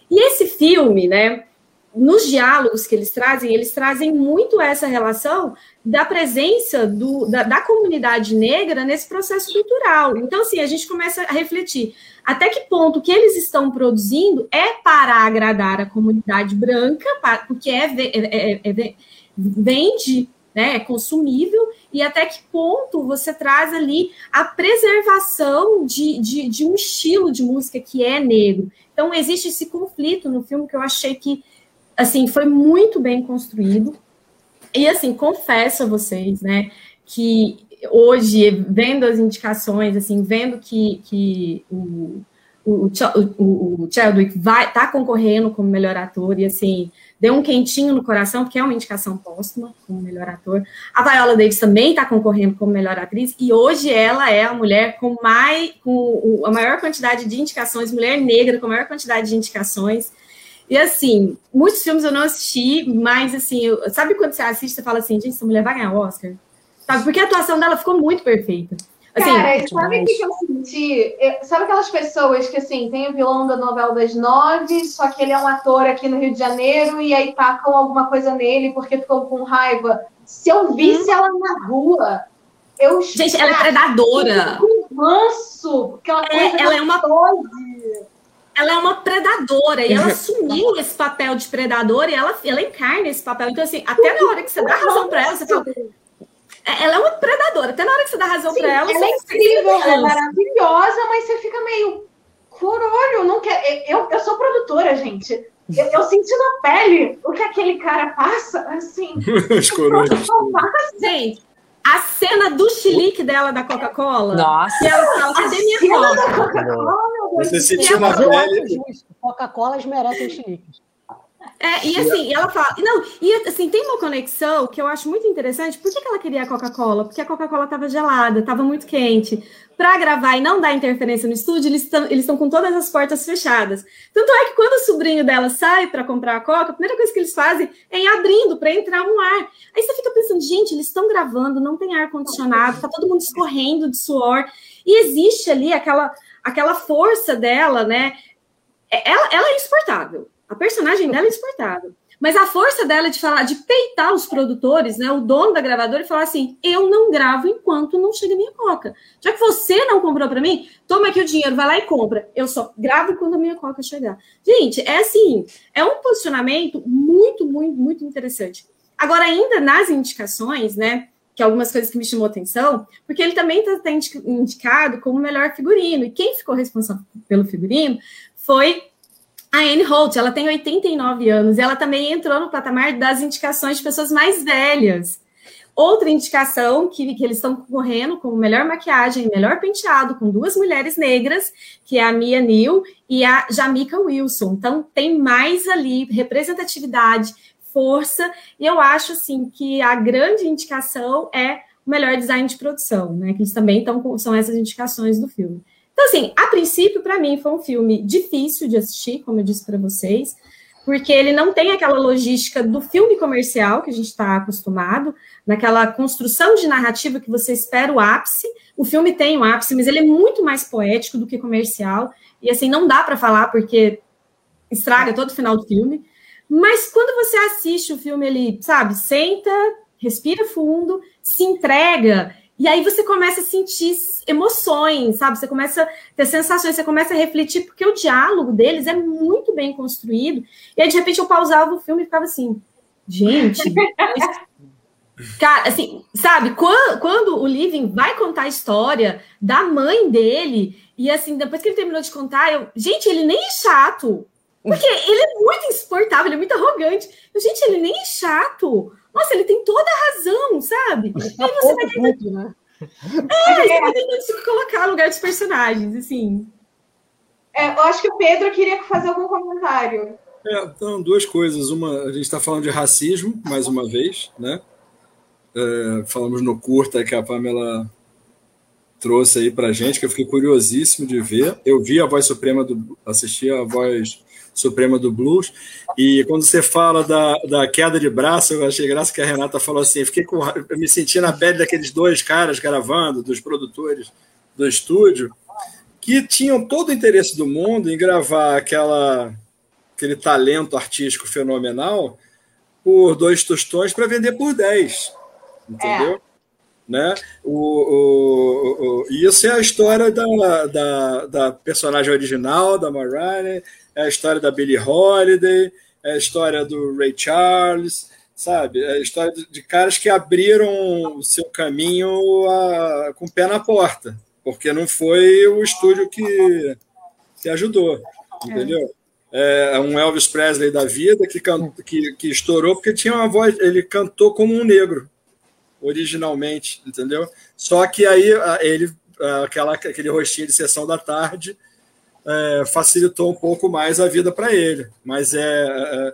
Speaker 6: E esse filme, né, nos diálogos que eles trazem, eles trazem muito essa relação da presença do, da, da, comunidade negra nesse processo cultural. Então, assim, a gente começa a refletir até que ponto o que eles estão produzindo é para agradar a comunidade branca, porque é, é, é, é vende, né, é consumível, e até que ponto você traz ali a preservação de, de, de um estilo de música que é negro. Então, existe esse conflito no filme que eu achei que assim, foi muito bem construído. E assim, confesso a vocês, né, que hoje, vendo as indicações, assim, vendo que, que o, o, o, o Chadwick vai tá concorrendo como melhor ator, e assim, deu um quentinho no coração, porque é uma indicação póstuma como melhor ator. A Viola Davis também está concorrendo como melhor atriz, e hoje ela é a mulher com mais com a maior quantidade de indicações, mulher negra com a maior quantidade de indicações. E assim, muitos filmes eu não assisti, mas assim, eu, sabe quando você assiste e fala assim, gente, essa mulher vai ganhar o Oscar? Sabe? Porque a atuação dela ficou muito perfeita.
Speaker 1: Assim, Cara, sabe o que eu senti? Sabe aquelas pessoas que, assim, tem o vilão da novela das nove, só que ele é um ator aqui no Rio de Janeiro e aí tacam alguma coisa nele porque ficou com raiva. Se eu visse hum. ela na rua, eu...
Speaker 6: Gente, ela é predadora.
Speaker 1: Um manso, aquela é, coisa
Speaker 6: ela é uma... Ela é uma predadora e ela assumiu esse papel de predadora e ela, ela encarna esse papel. Então, assim, até na hora que você dá razão para ela, você fala. É, ela é uma predadora. Até na hora que você dá razão para ela,
Speaker 1: ela é incrível, ela é maravilhosa, mas você fica meio. Corolho, não quer. Eu, eu sou produtora, gente. Eu, eu, senti na pele o que aquele cara passa, assim.
Speaker 3: Os corolhos.
Speaker 6: Gente, a cena do chilique dela da Coca-Cola.
Speaker 7: Nossa.
Speaker 6: Que ela fala, cadê minha
Speaker 1: Coca-Cola?
Speaker 3: Você sentiu na pele.
Speaker 5: Coca-Colas merecem chiliques.
Speaker 6: É, e assim, ela fala. Não, e assim, tem uma conexão que eu acho muito interessante. Por que, que ela queria a Coca-Cola? Porque a Coca-Cola estava gelada, estava muito quente. Para gravar e não dar interferência no estúdio, eles estão eles com todas as portas fechadas. Tanto é que quando o sobrinho dela sai para comprar a Coca, a primeira coisa que eles fazem é ir abrindo para entrar um ar. Aí você fica pensando, gente, eles estão gravando, não tem ar-condicionado, tá todo mundo escorrendo de suor. E existe ali aquela, aquela força dela, né? É, ela, ela é insuportável a personagem dela é insuportável. Mas a força dela de falar, de peitar os produtores, né, o dono da gravadora, e falar assim: eu não gravo enquanto não chega minha coca. Já que você não comprou para mim, toma aqui o dinheiro, vai lá e compra. Eu só gravo quando a minha coca chegar. Gente, é assim, é um posicionamento muito, muito, muito interessante. Agora, ainda nas indicações, né? Que é algumas coisas que me chamou atenção, porque ele também está tá indicado como melhor figurino. E quem ficou responsável pelo figurino foi a Anne Holt, ela tem 89 anos e ela também entrou no patamar das indicações de pessoas mais velhas. Outra indicação que, que eles estão concorrendo com melhor maquiagem melhor penteado com duas mulheres negras, que é a Mia Neal e a Jamika Wilson. Então, tem mais ali representatividade, força, e eu acho assim que a grande indicação é o melhor design de produção, né? Que eles também estão são essas indicações do filme. Então, assim, a princípio, para mim, foi um filme difícil de assistir, como eu disse para vocês, porque ele não tem aquela logística do filme comercial que a gente está acostumado, naquela construção de narrativa que você espera o ápice. O filme tem o ápice, mas ele é muito mais poético do que comercial. E assim, não dá para falar porque estraga todo o final do filme. Mas quando você assiste o filme, ele, sabe, senta, respira fundo, se entrega e aí você começa a sentir emoções, sabe? Você começa a ter sensações, você começa a refletir, porque o diálogo deles é muito bem construído. E aí, de repente, eu pausava o filme e ficava assim, gente. Cara, assim, sabe, quando, quando o Living vai contar a história da mãe dele, e assim, depois que ele terminou de contar, eu, gente, ele nem é chato. Porque ele é muito insuportável, ele é muito arrogante. Eu, gente, ele nem é chato. Nossa, ele tem toda a razão, sabe? Ele tá Aí você vai tentando... né? É, você vai tentando se colocar no lugar dos personagens, assim.
Speaker 1: É, eu acho que o Pedro queria fazer algum comentário.
Speaker 3: É, então, duas coisas. Uma, a gente está falando de racismo, mais uma vez, né? É, falamos no curta que a Pamela trouxe aí pra gente, que eu fiquei curiosíssimo de ver. Eu vi a voz suprema do. assisti a voz Suprema do Blues. E quando você fala da, da queda de braço, eu achei graça que a Renata falou assim: fiquei com, eu me senti na pele daqueles dois caras gravando, dos produtores do estúdio, que tinham todo o interesse do mundo em gravar aquela aquele talento artístico fenomenal por dois tostões para vender por 10. Entendeu? É. Né? O, o, o, isso é a história da, da, da personagem original, da Mariah, é a história da Billie Holiday, é a história do Ray Charles, sabe? É a história de caras que abriram o seu caminho a, com o pé na porta, porque não foi o estúdio que, que ajudou, entendeu? É, é um Elvis Presley da vida que, que, que estourou porque tinha uma voz, ele cantou como um negro originalmente, entendeu? Só que aí ele aquela, aquele rostinho de sessão da tarde é, facilitou um pouco mais a vida para ele. Mas é, é,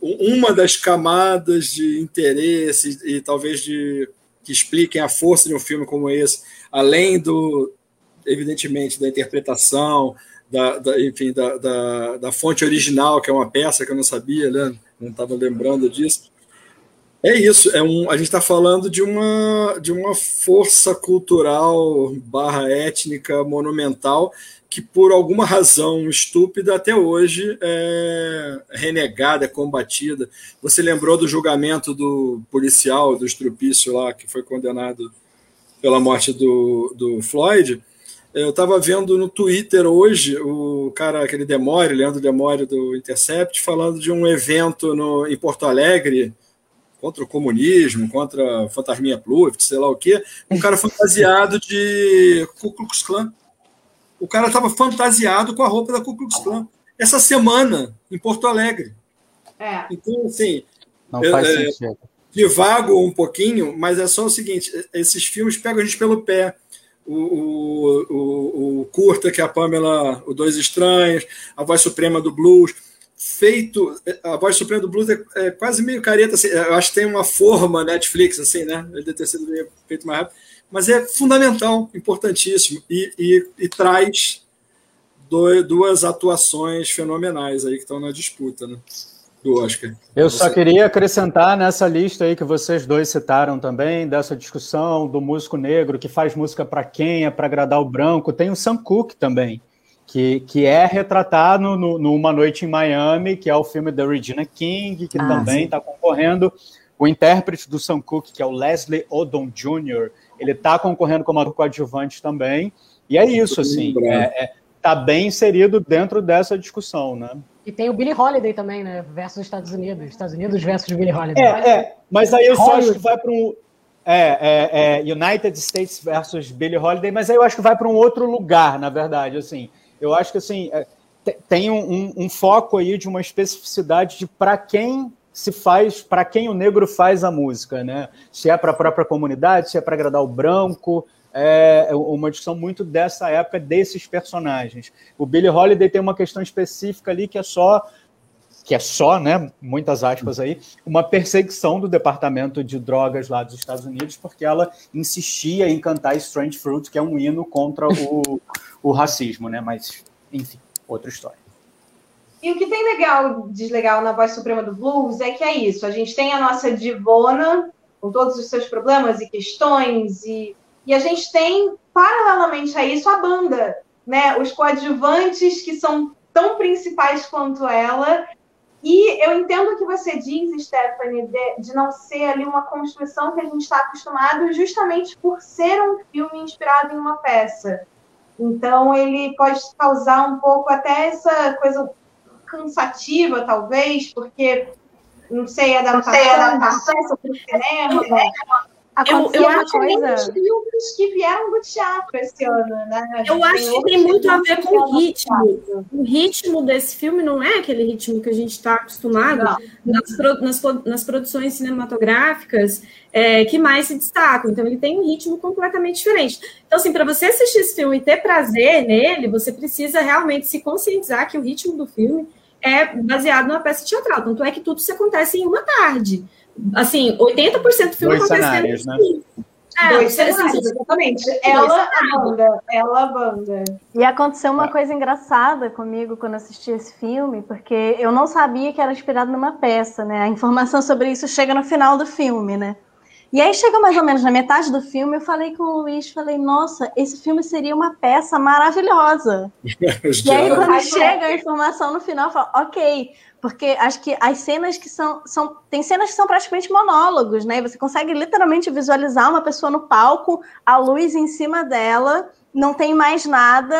Speaker 3: uma das camadas de interesse e talvez de que expliquem a força de um filme como esse, além do evidentemente da interpretação, da, da enfim, da, da, da, fonte original, que é uma peça que eu não sabia, né? não estava lembrando disso. É isso, é um, a gente está falando de uma, de uma força cultural barra étnica monumental que por alguma razão estúpida até hoje é renegada, é combatida. Você lembrou do julgamento do policial, do estrupício lá, que foi condenado pela morte do, do Floyd? Eu estava vendo no Twitter hoje o cara, aquele Demore, Leandro Demore do Intercept, falando de um evento no, em Porto Alegre contra o comunismo, contra a Fantasminha Pluft, sei lá o quê, um cara fantasiado de Ku Klux Klan o cara estava fantasiado com a roupa da Ku Klux Klan. Essa semana, em Porto Alegre. É. Então, assim.
Speaker 2: Não faz é, sentido.
Speaker 3: Divago um pouquinho, mas é só o seguinte: esses filmes pegam a gente pelo pé. O, o, o, o Curta, que é a Pamela, o Dois Estranhos, a Voz Suprema do Blues feito. A voz suprema do blues é, é, quase meio careta. Assim, eu acho que tem uma forma Netflix, assim, né? Ele deve ter sido feito mais rápido mas é fundamental, importantíssimo, e, e, e traz duas atuações fenomenais aí que estão na disputa, né? Do Oscar.
Speaker 2: Eu só queria acrescentar nessa lista aí que vocês dois citaram também, dessa discussão do músico negro que faz música para quem, é para agradar o branco. Tem o Sam Cooke também, que, que é retratado no, no, Uma Noite em Miami, que é o filme da Regina King, que ah, também está concorrendo. O intérprete do Sam Cooke, que é o Leslie Odom Jr., ele está concorrendo como ator coadjuvante também. E é isso, assim, é, é, tá bem inserido dentro dessa discussão, né?
Speaker 5: E tem o Billy Holiday também, né? Versus Estados Unidos. Estados Unidos versus Billy Holiday.
Speaker 2: É, é mas aí eu só acho que vai para um. É, é, é, United States versus Billy Holiday, mas aí eu acho que vai para um outro lugar, na verdade. Assim, eu acho que assim é, tem um, um, foco aí de uma especificidade de para quem se faz, para quem o negro faz a música, né? Se é para a própria comunidade, se é para agradar o branco, é uma discussão muito dessa época, desses personagens. O Billy Holiday tem uma questão específica ali que é só que é só, né, muitas aspas aí, uma perseguição do departamento de drogas lá dos Estados Unidos, porque ela insistia em cantar Strange Fruit, que é um hino contra o, o racismo, né, mas, enfim, outra história.
Speaker 1: E o que tem legal, deslegal na voz suprema do blues é que é isso. A gente tem a nossa divona, com todos os seus problemas e questões, e, e a gente tem, paralelamente a isso, a banda, né? Os coadjuvantes que são tão principais quanto ela. E eu entendo o que você diz, Stephanie, de, de não ser ali uma construção que a gente está acostumado, justamente por ser um filme inspirado em uma peça. Então, ele pode causar um pouco até essa coisa cansativa, talvez, porque não sei, adaptação, não sei, adaptação para o cinema. Né?
Speaker 6: Eu, eu acho
Speaker 1: coisa... filmes que vieram do teatro esse ano, né?
Speaker 6: Eu acho que tem muito a ver com o ritmo. O ritmo desse filme não é aquele ritmo que a gente está acostumado nas, nas, nas, produções cinematográficas é, que mais se destacam. Então, ele tem um ritmo completamente diferente. Então, assim, para você assistir esse filme e ter prazer nele, você precisa realmente se conscientizar que o ritmo do filme é baseado numa peça teatral. Tanto é que tudo se acontece em uma tarde. Assim, 80% do filme
Speaker 2: Dois acontece né?
Speaker 1: É, Dois cenários, exatamente. Ela, a banda. Ela, a banda.
Speaker 4: E aconteceu uma coisa engraçada comigo quando assisti esse filme, porque eu não sabia que era inspirado numa peça, né? A informação sobre isso chega no final do filme, né? E aí chega mais ou menos na metade do filme, eu falei com o Luiz, falei, nossa, esse filme seria uma peça maravilhosa. e aí quando chega a informação no final, eu falo, ok, porque acho que as cenas que são, são. Tem cenas que são praticamente monólogos, né? Você consegue literalmente visualizar uma pessoa no palco, a luz em cima dela, não tem mais nada,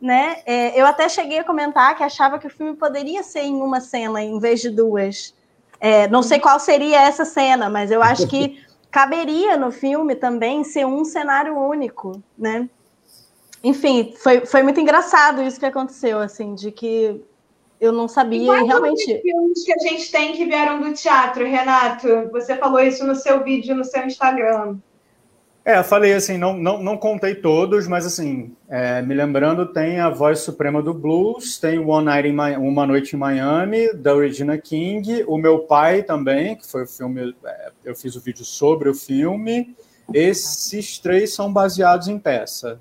Speaker 4: né? É, eu até cheguei a comentar que achava que o filme poderia ser em uma cena em vez de duas. É, não sei qual seria essa cena, mas eu acho que caberia no filme também ser um cenário único, né? Enfim, foi, foi muito engraçado isso que aconteceu, assim, de que eu não sabia e realmente.
Speaker 1: filmes que a gente tem que vieram do teatro, Renato? Você falou isso no seu vídeo, no seu Instagram.
Speaker 2: É, falei assim, não, não, não contei todos, mas assim, é, me lembrando, tem a Voz Suprema do Blues, tem One Night in Uma Noite em Miami, da Regina King, o meu pai também, que foi o filme, é, eu fiz o vídeo sobre o filme. Esses três são baseados em peça.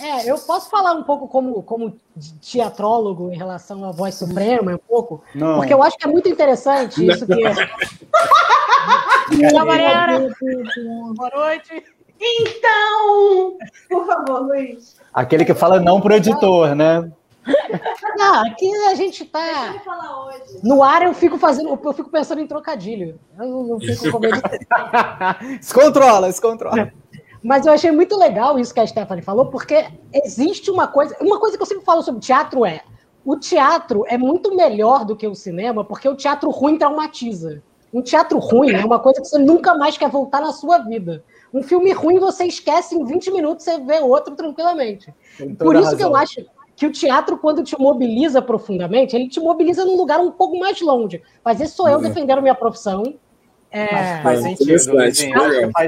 Speaker 5: É, eu posso falar um pouco como, como teatrólogo em relação à voz suprema, um pouco? Não. Porque eu acho que é muito interessante isso que.
Speaker 1: Olá, Mariana! Boa noite! Então, por favor, Luiz.
Speaker 2: Aquele que fala não pro editor, né?
Speaker 5: Não, aqui a gente tá. No ar eu fico fazendo, eu fico pensando em trocadilho. Eu não fico com medo.
Speaker 2: se controla, se controla.
Speaker 5: Mas eu achei muito legal isso que a Stephanie falou, porque existe uma coisa. Uma coisa que eu sempre falo sobre teatro é: o teatro é muito melhor do que o cinema, porque o teatro ruim traumatiza. Um teatro ruim é uma coisa que você nunca mais quer voltar na sua vida. Um filme ruim você esquece em 20 minutos, você vê outro tranquilamente. Por isso razão. que eu acho que o teatro, quando te mobiliza profundamente, ele te mobiliza num lugar um pouco mais longe. Mas esse sou eu uhum. defendendo minha profissão é, faz sentido.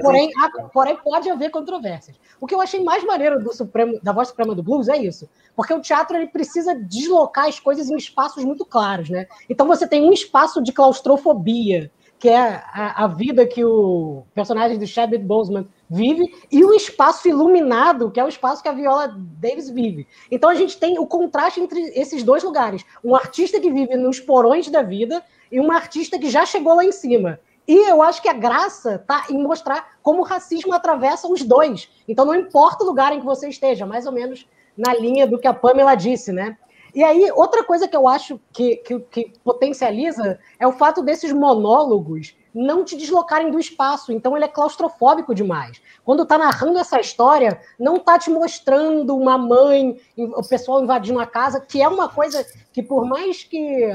Speaker 5: porém, porém, pode haver controvérsias. O que eu achei mais maneiro do Supremo, da voz suprema do blues é isso. Porque o teatro ele precisa deslocar as coisas em espaços muito claros, né? Então você tem um espaço de claustrofobia, que é a, a vida que o personagem do Chadwick Boseman vive, e o espaço iluminado, que é o espaço que a Viola Davis vive. Então a gente tem o contraste entre esses dois lugares. Um artista que vive nos porões da vida e um artista que já chegou lá em cima. E eu acho que a graça está em mostrar como o racismo atravessa os dois. Então não importa o lugar em que você esteja, mais ou menos na linha do que a Pamela disse, né? E aí, outra coisa que eu acho que, que, que potencializa é o fato desses monólogos não te deslocarem do espaço. Então ele é claustrofóbico demais. Quando está narrando essa história, não está te mostrando uma mãe, o pessoal invadindo a casa, que é uma coisa que, por mais que,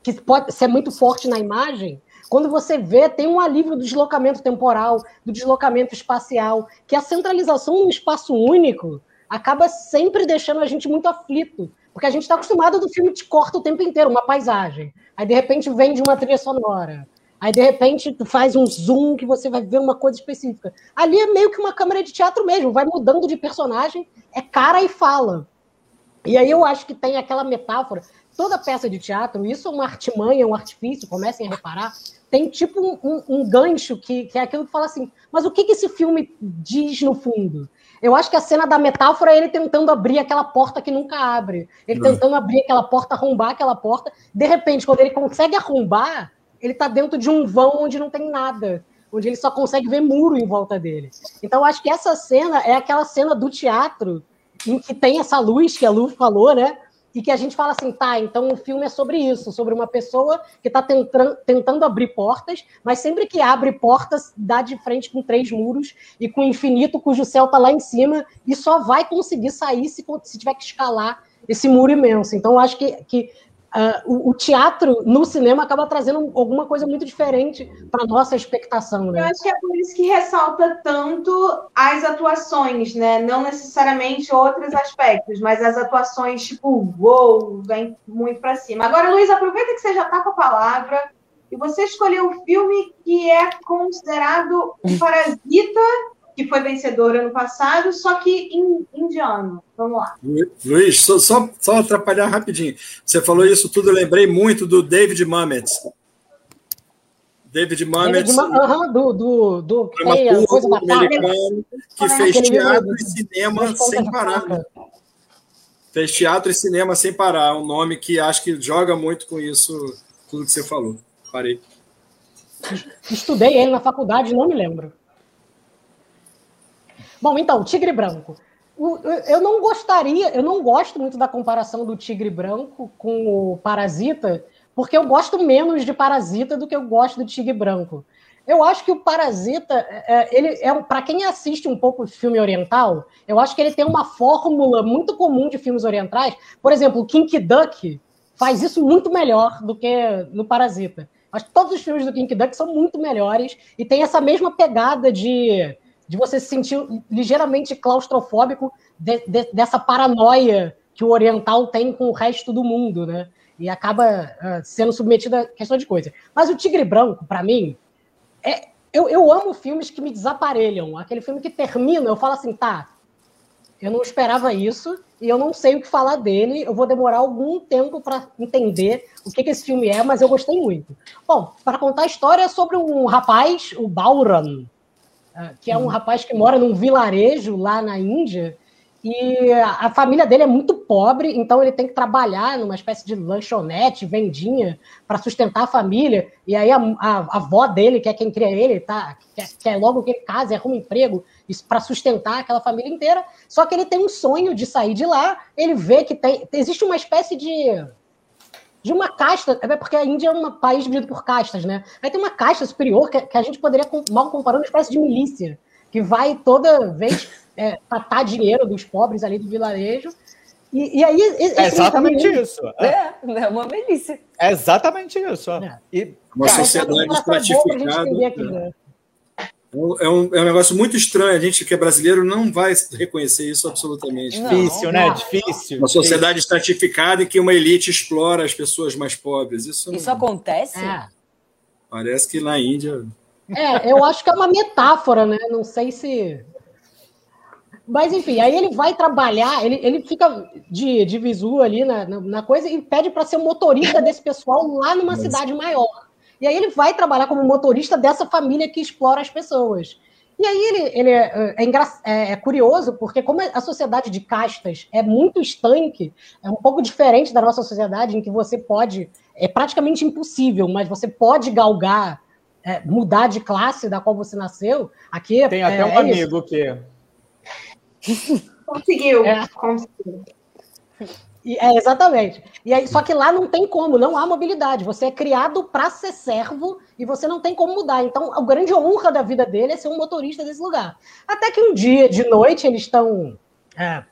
Speaker 5: que pode ser muito forte na imagem, quando você vê, tem um alívio do deslocamento temporal, do deslocamento espacial, que a centralização num espaço único acaba sempre deixando a gente muito aflito. Porque a gente está acostumado do filme te corta o tempo inteiro, uma paisagem. Aí, de repente, vem de uma trilha sonora. Aí, de repente, tu faz um zoom que você vai ver uma coisa específica. Ali é meio que uma câmera de teatro mesmo, vai mudando de personagem, é cara e fala. E aí eu acho que tem aquela metáfora. Toda peça de teatro, isso é uma artimanha, um artifício, comecem a reparar, tem tipo um, um, um gancho que, que, é aquilo que fala assim, mas o que, que esse filme diz no fundo? Eu acho que a cena da metáfora é ele tentando abrir aquela porta que nunca abre. Ele uhum. tentando abrir aquela porta, arrombar aquela porta. De repente, quando ele consegue arrombar, ele está dentro de um vão onde não tem nada. Onde ele só consegue ver muro em volta dele. Então, eu acho que essa cena é aquela cena do teatro em que tem essa luz que a Lu falou, né? E que a gente fala assim, tá, então o filme é sobre isso, sobre uma pessoa que está tentando abrir portas, mas sempre que abre portas, dá de frente com três muros e com o infinito cujo céu está lá em cima e só vai conseguir sair se, se tiver que escalar esse muro imenso. Então, acho que, que Uh, o, o, teatro no cinema acaba trazendo alguma coisa muito diferente para nossa expectação, né?
Speaker 1: Eu acho que é por isso que ressalta tanto as atuações, né? Não necessariamente outros aspectos, mas as atuações, tipo, uou, vem muito para cima. Agora, Luiz, aproveita que você já está com a palavra e você escolheu um filme que é considerado um parasita que foi vencedor ano passado, só que em indiano. Vamos lá.
Speaker 3: Luiz, só, só, só atrapalhar rapidinho. Você falou isso tudo, eu lembrei muito do David Mamet. David Mamet.
Speaker 5: Uhum, do, do, do
Speaker 3: coisa americano, que fez teatro e cinema sem parar. Fez teatro e cinema sem parar. Um nome que acho que joga muito com isso, tudo que você falou. Parei.
Speaker 5: estudei ele na faculdade, não me lembro. Bom, então, Tigre Branco. Eu não gostaria, eu não gosto muito da comparação do Tigre Branco com o Parasita, porque eu gosto menos de Parasita do que eu gosto do Tigre Branco. Eu acho que o Parasita, é, é, ele é para quem assiste um pouco de filme oriental, eu acho que ele tem uma fórmula muito comum de filmes orientais. Por exemplo, o Kinky Duck faz isso muito melhor do que no Parasita. Acho que todos os filmes do Kinky Duck são muito melhores e tem essa mesma pegada de, de você se sentir ligeiramente claustrofóbico de, de, dessa paranoia que o oriental tem com o resto do mundo, né? E acaba uh, sendo submetido a questão de coisa. Mas o Tigre Branco, para mim, é, eu, eu amo filmes que me desaparelham. Aquele filme que termina, eu falo assim, tá, eu não esperava isso e eu não sei o que falar dele. Eu vou demorar algum tempo para entender o que, que, esse filme é, mas eu gostei muito. Bom, para contar a história é sobre um rapaz, o Bauran, que é um rapaz que mora num vilarejo lá na Índia e a família dele é muito pobre, então ele tem que trabalhar numa espécie de lanchonete, vendinha, para sustentar a família. E aí a, a, a, avó dele, que é quem cria ele, tá, quer, quer logo que ele case, arruma um emprego para sustentar aquela família inteira. Só que ele tem um sonho de sair de lá. Ele vê que tem, existe uma espécie de de uma casta, é porque a Índia é um país dividido por castas, né? Aí tem uma casta superior que, que a gente poderia, mal comparando, uma espécie de milícia, que vai toda vez é, catar dinheiro dos pobres ali do vilarejo. E, e aí.
Speaker 2: É exatamente isso.
Speaker 7: É, é uma milícia.
Speaker 2: É exatamente isso. É.
Speaker 3: E, uma cara, sociedade estratificada. Né? É um, é um negócio muito estranho. A gente que é brasileiro não vai reconhecer isso absolutamente.
Speaker 2: Difícil, né? Difícil.
Speaker 3: Uma sociedade estratificada em que uma elite explora as pessoas mais pobres. Isso,
Speaker 7: isso não... acontece?
Speaker 5: É.
Speaker 3: Parece que na Índia.
Speaker 5: É, eu acho que é uma metáfora, né? Não sei se mas, enfim, aí ele vai trabalhar, ele, ele fica de, de visu ali na, na, na coisa e pede para ser motorista desse pessoal lá numa Mas... cidade maior. E aí ele vai trabalhar como motorista dessa família que explora as pessoas. E aí ele, ele é, é, é, é, curioso, porque como a sociedade de castas é muito estanque, é um pouco diferente da nossa sociedade, em que você pode, é praticamente impossível, mas você pode galgar, é, mudar de classe da qual você nasceu. Aqui
Speaker 2: Tem até um é amigo que
Speaker 1: Conseguiu. É.
Speaker 5: É, exatamente. E aí, só que lá não tem como, não há mobilidade. Você é criado para ser servo e você não tem como mudar. Então, a grande honra da vida dele é ser um motorista desse lugar. Até que um dia, de noite, eles estão é,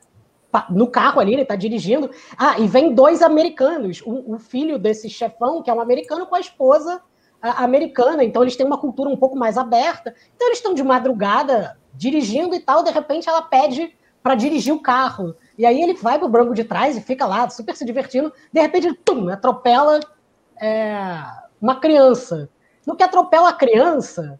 Speaker 5: no carro ali, ele está dirigindo. Ah, e vem dois americanos. O, o, filho desse chefão, que é um americano, com a esposa a, americana. Então, eles têm uma cultura um pouco mais aberta. Então, eles estão de madrugada dirigindo e tal, de repente ela pede para dirigir o carro. E aí ele vai pro branco de trás e fica lá, super se divertindo. De repente, ele tum, atropela é, uma criança. No que atropela a criança,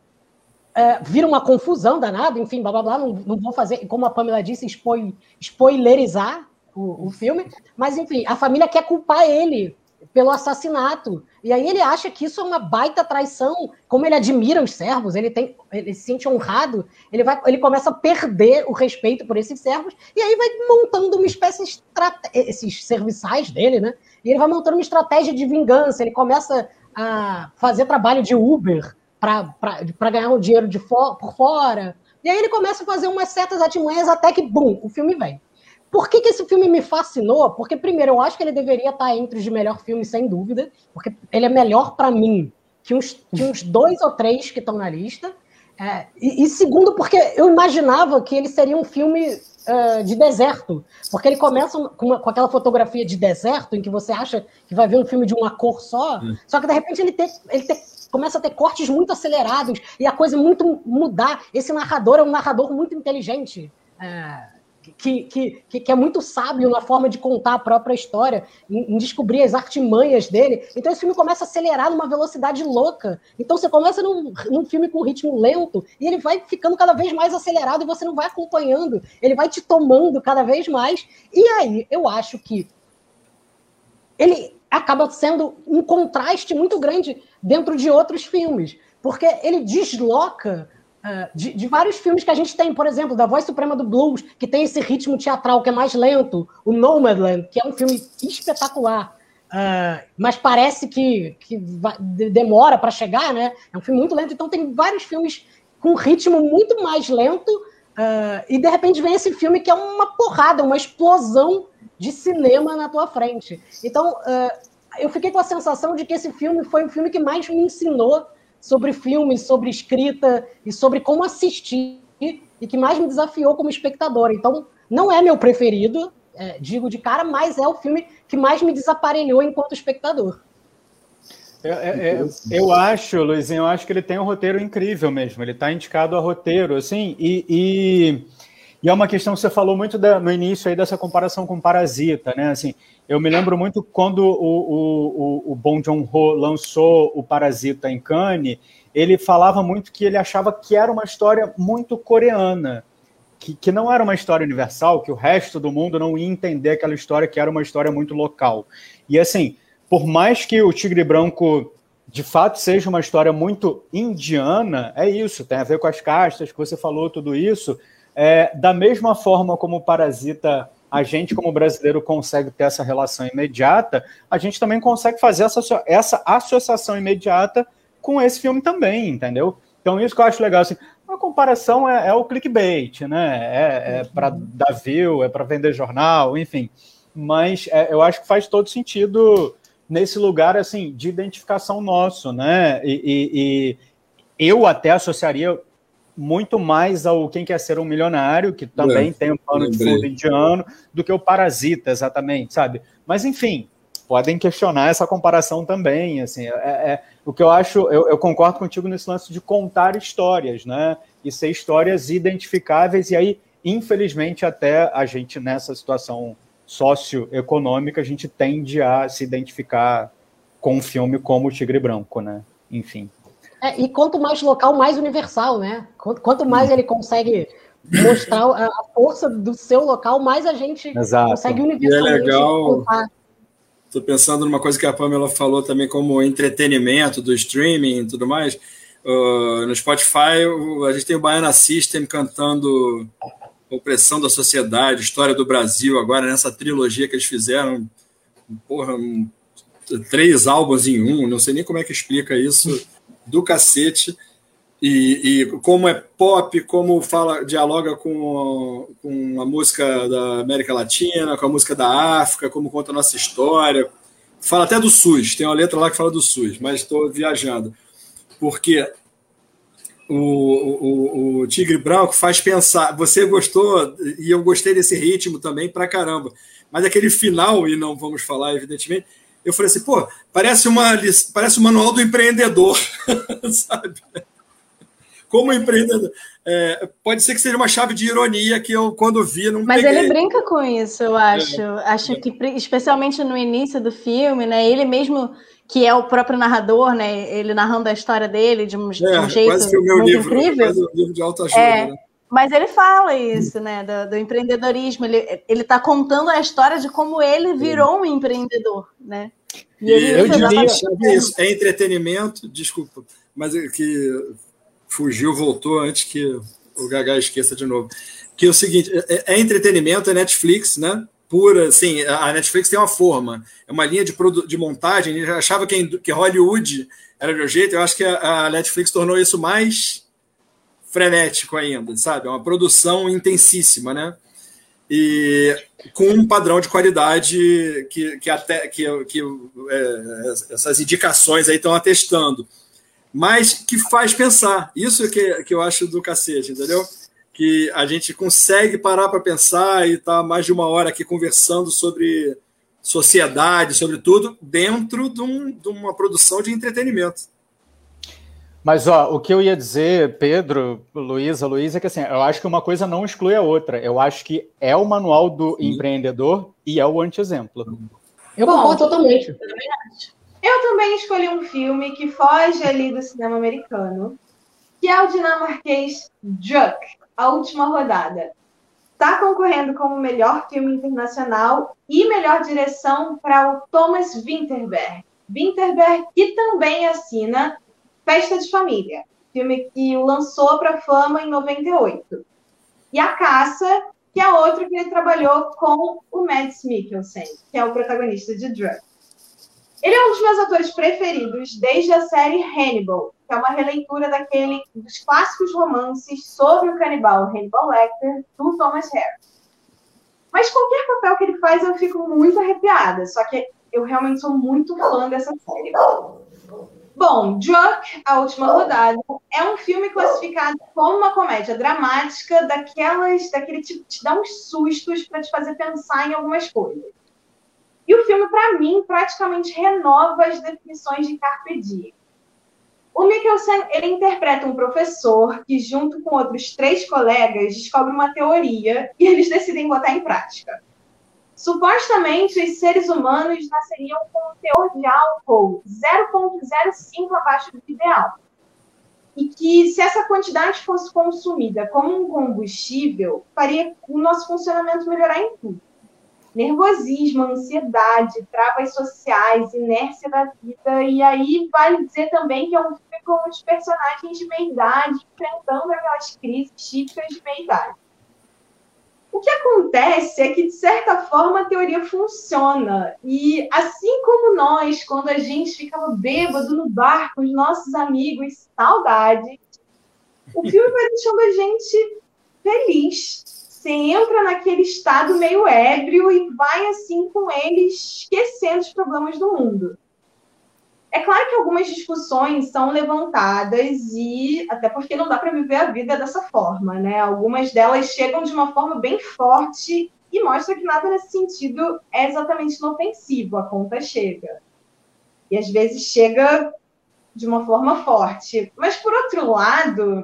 Speaker 5: é, vira uma confusão danada, enfim, blá blá blá. Não, não vou fazer, como a Pamela disse, spoil, spoilerizar o, o filme. Mas, enfim, a família quer culpar ele pelo assassinato. E aí ele acha que isso é uma baita traição. Como ele admira os servos, ele tem, ele se sente honrado, ele vai, ele começa a perder o respeito por esses servos e aí vai montando uma espécie de esses serviçais dele, né? E ele vai montando uma estratégia de vingança. Ele começa a fazer trabalho de Uber para ganhar um dinheiro de for, por fora. E aí ele começa a fazer umas certas artimanhas até que, bum, o filme vem. Por que, que esse filme me fascinou? Porque, primeiro, eu acho que ele deveria estar entre os de melhor filme, sem dúvida, porque ele é melhor para mim que uns, que uns dois ou três que estão na lista. É, e, e, segundo, porque eu imaginava que ele seria um filme uh, de deserto, porque ele começa com, uma, com, aquela fotografia de deserto, em que você acha que vai ver um filme de uma cor só, hum. só que de repente ele, ele começa a ter cortes muito acelerados e a coisa muito mudar. Esse narrador é um narrador muito inteligente. Uh, que, que, que é muito sábio na forma de contar a própria história, em, em, descobrir as artimanhas dele. Então esse filme começa a acelerar numa velocidade louca. Então você começa num, num filme com ritmo lento e ele vai ficando cada vez mais acelerado e você não vai acompanhando. Ele vai te tomando cada vez mais. E aí eu acho que ele acaba sendo um contraste muito grande dentro de outros filmes, porque ele desloca de, de, vários filmes que a gente tem, por exemplo, da Voz Suprema do Blues, que tem esse ritmo teatral que é mais lento, o Nomadland, que é um filme espetacular. Uh, mas parece que, que vai, demora para chegar, né? É um filme muito lento, então tem vários filmes com ritmo muito mais lento, uh, e de repente vem esse filme que é uma porrada, uma explosão de cinema na tua frente. Então, uh, eu fiquei com a sensação de que esse filme foi o filme que mais me ensinou sobre filmes, sobre escrita e sobre como assistir, e que mais me desafiou como espectador. Então, não é meu preferido, é, digo de cara, mas é o filme que mais me desaparelhou enquanto espectador.
Speaker 2: É, é, é eu acho, Luizinho, eu acho que ele tem um roteiro incrível mesmo. Ele está indicado a roteiro, assim, e, e, e, é uma questão que você falou muito da, no início aí dessa comparação com Parasita, né? Assim, eu me lembro muito quando o, o, o, Bong Joon-ho lançou o Parasita em Cannes, ele falava muito que ele achava que era uma história muito coreana que, que não era uma história universal, que o resto do mundo não ia entender aquela história, que era uma história muito local. E assim, por mais que o Tigre Branco de fato seja uma história muito indiana, é isso, tem a ver com as castas que você falou, tudo isso. É, da mesma forma como o Parasita, a gente, como brasileiro, consegue ter essa relação imediata, a gente também consegue fazer essa, essa associação imediata com esse filme também, entendeu? Então, isso que eu acho legal. Assim, a comparação é, é o clickbait, né? É, é para dar view, é para vender jornal, enfim. Mas é, eu acho que faz todo sentido nesse lugar assim de identificação nosso, né? E, e, e eu até associaria muito mais ao Quem Quer Ser um Milionário, que também é, tem um plano de fundo indiano, do que o Parasita, exatamente, sabe? Mas, enfim, podem questionar essa comparação também. Assim, é, é o que eu acho, eu, eu, concordo contigo nesse lance de contar histórias, né? E ser histórias identificáveis, e aí, infelizmente, até a gente nessa situação socioeconômica, a gente tende a se identificar com um filme como o Tigre Branco, né? Enfim.
Speaker 5: É, e quanto mais local, mais universal, né? Quanto, quanto mais ele consegue mostrar a força do seu local, mais a gente Exato. consegue universalmente.
Speaker 3: E é legal. Estou pensando numa coisa que a Pamela falou também como entretenimento do streaming e tudo mais. Uh, no Spotify, a gente tem o Baiana System cantando Opressão da Sociedade, História do Brasil, agora nessa trilogia que eles fizeram. Porra, um, três álbuns em um, não sei nem como é que explica isso, do cacete. E, e, como é pop, como fala, dialoga com, com a música da América Latina, com a música da África, como conta a nossa história. Fala até do SUS, tem uma letra lá que fala do SUS, mas estou viajando. Porque o, o, o, Tigre Branco faz pensar. Você gostou, e eu gostei desse ritmo também pra caramba. Mas aquele final, e não vamos falar, evidentemente, eu falei assim, pô, parece, uma, parece o manual do empreendedor, sabe? como empreendedor. É, pode ser que seja uma chave de ironia que eu, quando vi, não
Speaker 4: Mas peguei. ele brinca com isso, eu acho. É, acho é. que, especialmente no início do filme, né? Ele mesmo, que é o próprio narrador, né? Ele narrando a história dele de um, de um é, jeito quase que o meu livro, incrível. Quase um livro de autoajuda, é, né? Mas ele fala isso, né? Do, do, empreendedorismo. Ele está contando a história de como ele virou um empreendedor, né?
Speaker 3: E, e eu diria isso. É entretenimento, desculpa, mas é que fugiu, voltou antes que o Gagá esqueça de novo. Que é o seguinte: é, é entretenimento, é Netflix, né? Pura, sim, a Netflix tem uma forma, é uma linha de, de montagem. Ele achava que, que Hollywood era um jeito, eu acho que a, a Netflix tornou isso mais frenético ainda, sabe? É uma produção intensíssima, né? E com um padrão de qualidade que, que até que, que é, essas indicações aí estão atestando mas que faz pensar. Isso que, que eu acho do cacete, entendeu? Que a gente consegue parar para pensar e tá mais de uma hora aqui conversando sobre sociedade, sobre tudo, dentro de, um, de uma produção de entretenimento.
Speaker 2: Mas ó, o que eu ia dizer, Pedro, Luísa, Luísa, é que assim, eu acho que uma coisa não exclui a outra. Eu acho que é o manual do Sim. empreendedor e é o anti-exemplo.
Speaker 5: Eu concordo totalmente. Eu
Speaker 1: também acho. Eu também escolhi um filme que foge ali do cinema americano, que é o dinamarquês Druck, A Última Rodada. Está concorrendo como melhor filme internacional e melhor direção para o Thomas Winterberg. Winterberg, que também assina Festa de Família, filme que o lançou para fama em 98. E A Caça, que é outro que ele trabalhou com o Mads Mikkelsen, que é o protagonista de Druck. Ele é um dos meus atores preferidos desde a série Hannibal, que é uma releitura daquele dos clássicos romances sobre o canibal Hannibal Lecter, do Thomas Harris. Mas qualquer papel que ele faz eu fico muito arrepiada, só que eu realmente sou muito fã dessa série. Bom, Drunk, A Última Rodada, é um filme classificado como uma comédia dramática daquelas, daquele tipo que te dá uns sustos para te fazer pensar em algumas coisas. E o filme, para mim, praticamente renova as definições de Carpe Diem. O Mikkelsen, ele interpreta um professor que, junto com outros três colegas, descobre uma teoria e eles decidem botar em prática. Supostamente, os seres humanos nasceriam com um teor de álcool 0,05 abaixo do ideal. E que, se essa quantidade fosse consumida como um combustível, faria o nosso funcionamento melhorar em tudo. Nervosismo, ansiedade, travas sociais, inércia da vida. E aí, vale dizer também que é um filme com os personagens de meia-idade enfrentando aquelas crises típicas de meia-idade. O que acontece é que, de certa forma, a teoria funciona. E assim como nós, quando a gente ficava bêbado no bar com os nossos amigos, saudade, o filme vai deixando a gente feliz. Você entra naquele estado meio ébrio e vai assim com eles esquecendo os problemas do mundo. É claro que algumas discussões são levantadas e até porque não dá para viver a vida dessa forma, né? Algumas delas chegam de uma forma bem forte e mostra que nada nesse sentido é exatamente inofensivo, a conta chega. E às vezes chega de uma forma forte. Mas por outro lado,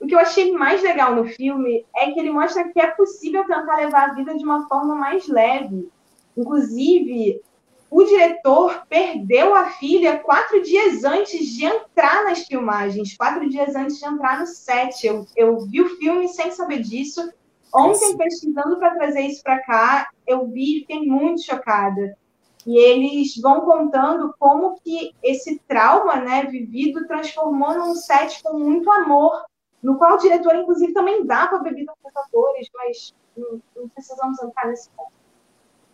Speaker 1: o que eu achei mais legal no filme é que ele mostra que é possível tentar levar a vida de uma forma mais leve. Inclusive, o diretor perdeu a filha quatro dias antes de entrar nas filmagens, quatro dias antes de entrar no set. Eu, eu vi o filme sem saber disso. Ontem, pesquisando para trazer isso para cá, eu vi e fiquei muito chocada. E eles vão contando como que esse trauma né, vivido transformou num set com muito amor, no qual o diretor, inclusive, também dá para bebida para os atores, mas não, não precisamos entrar nesse ponto.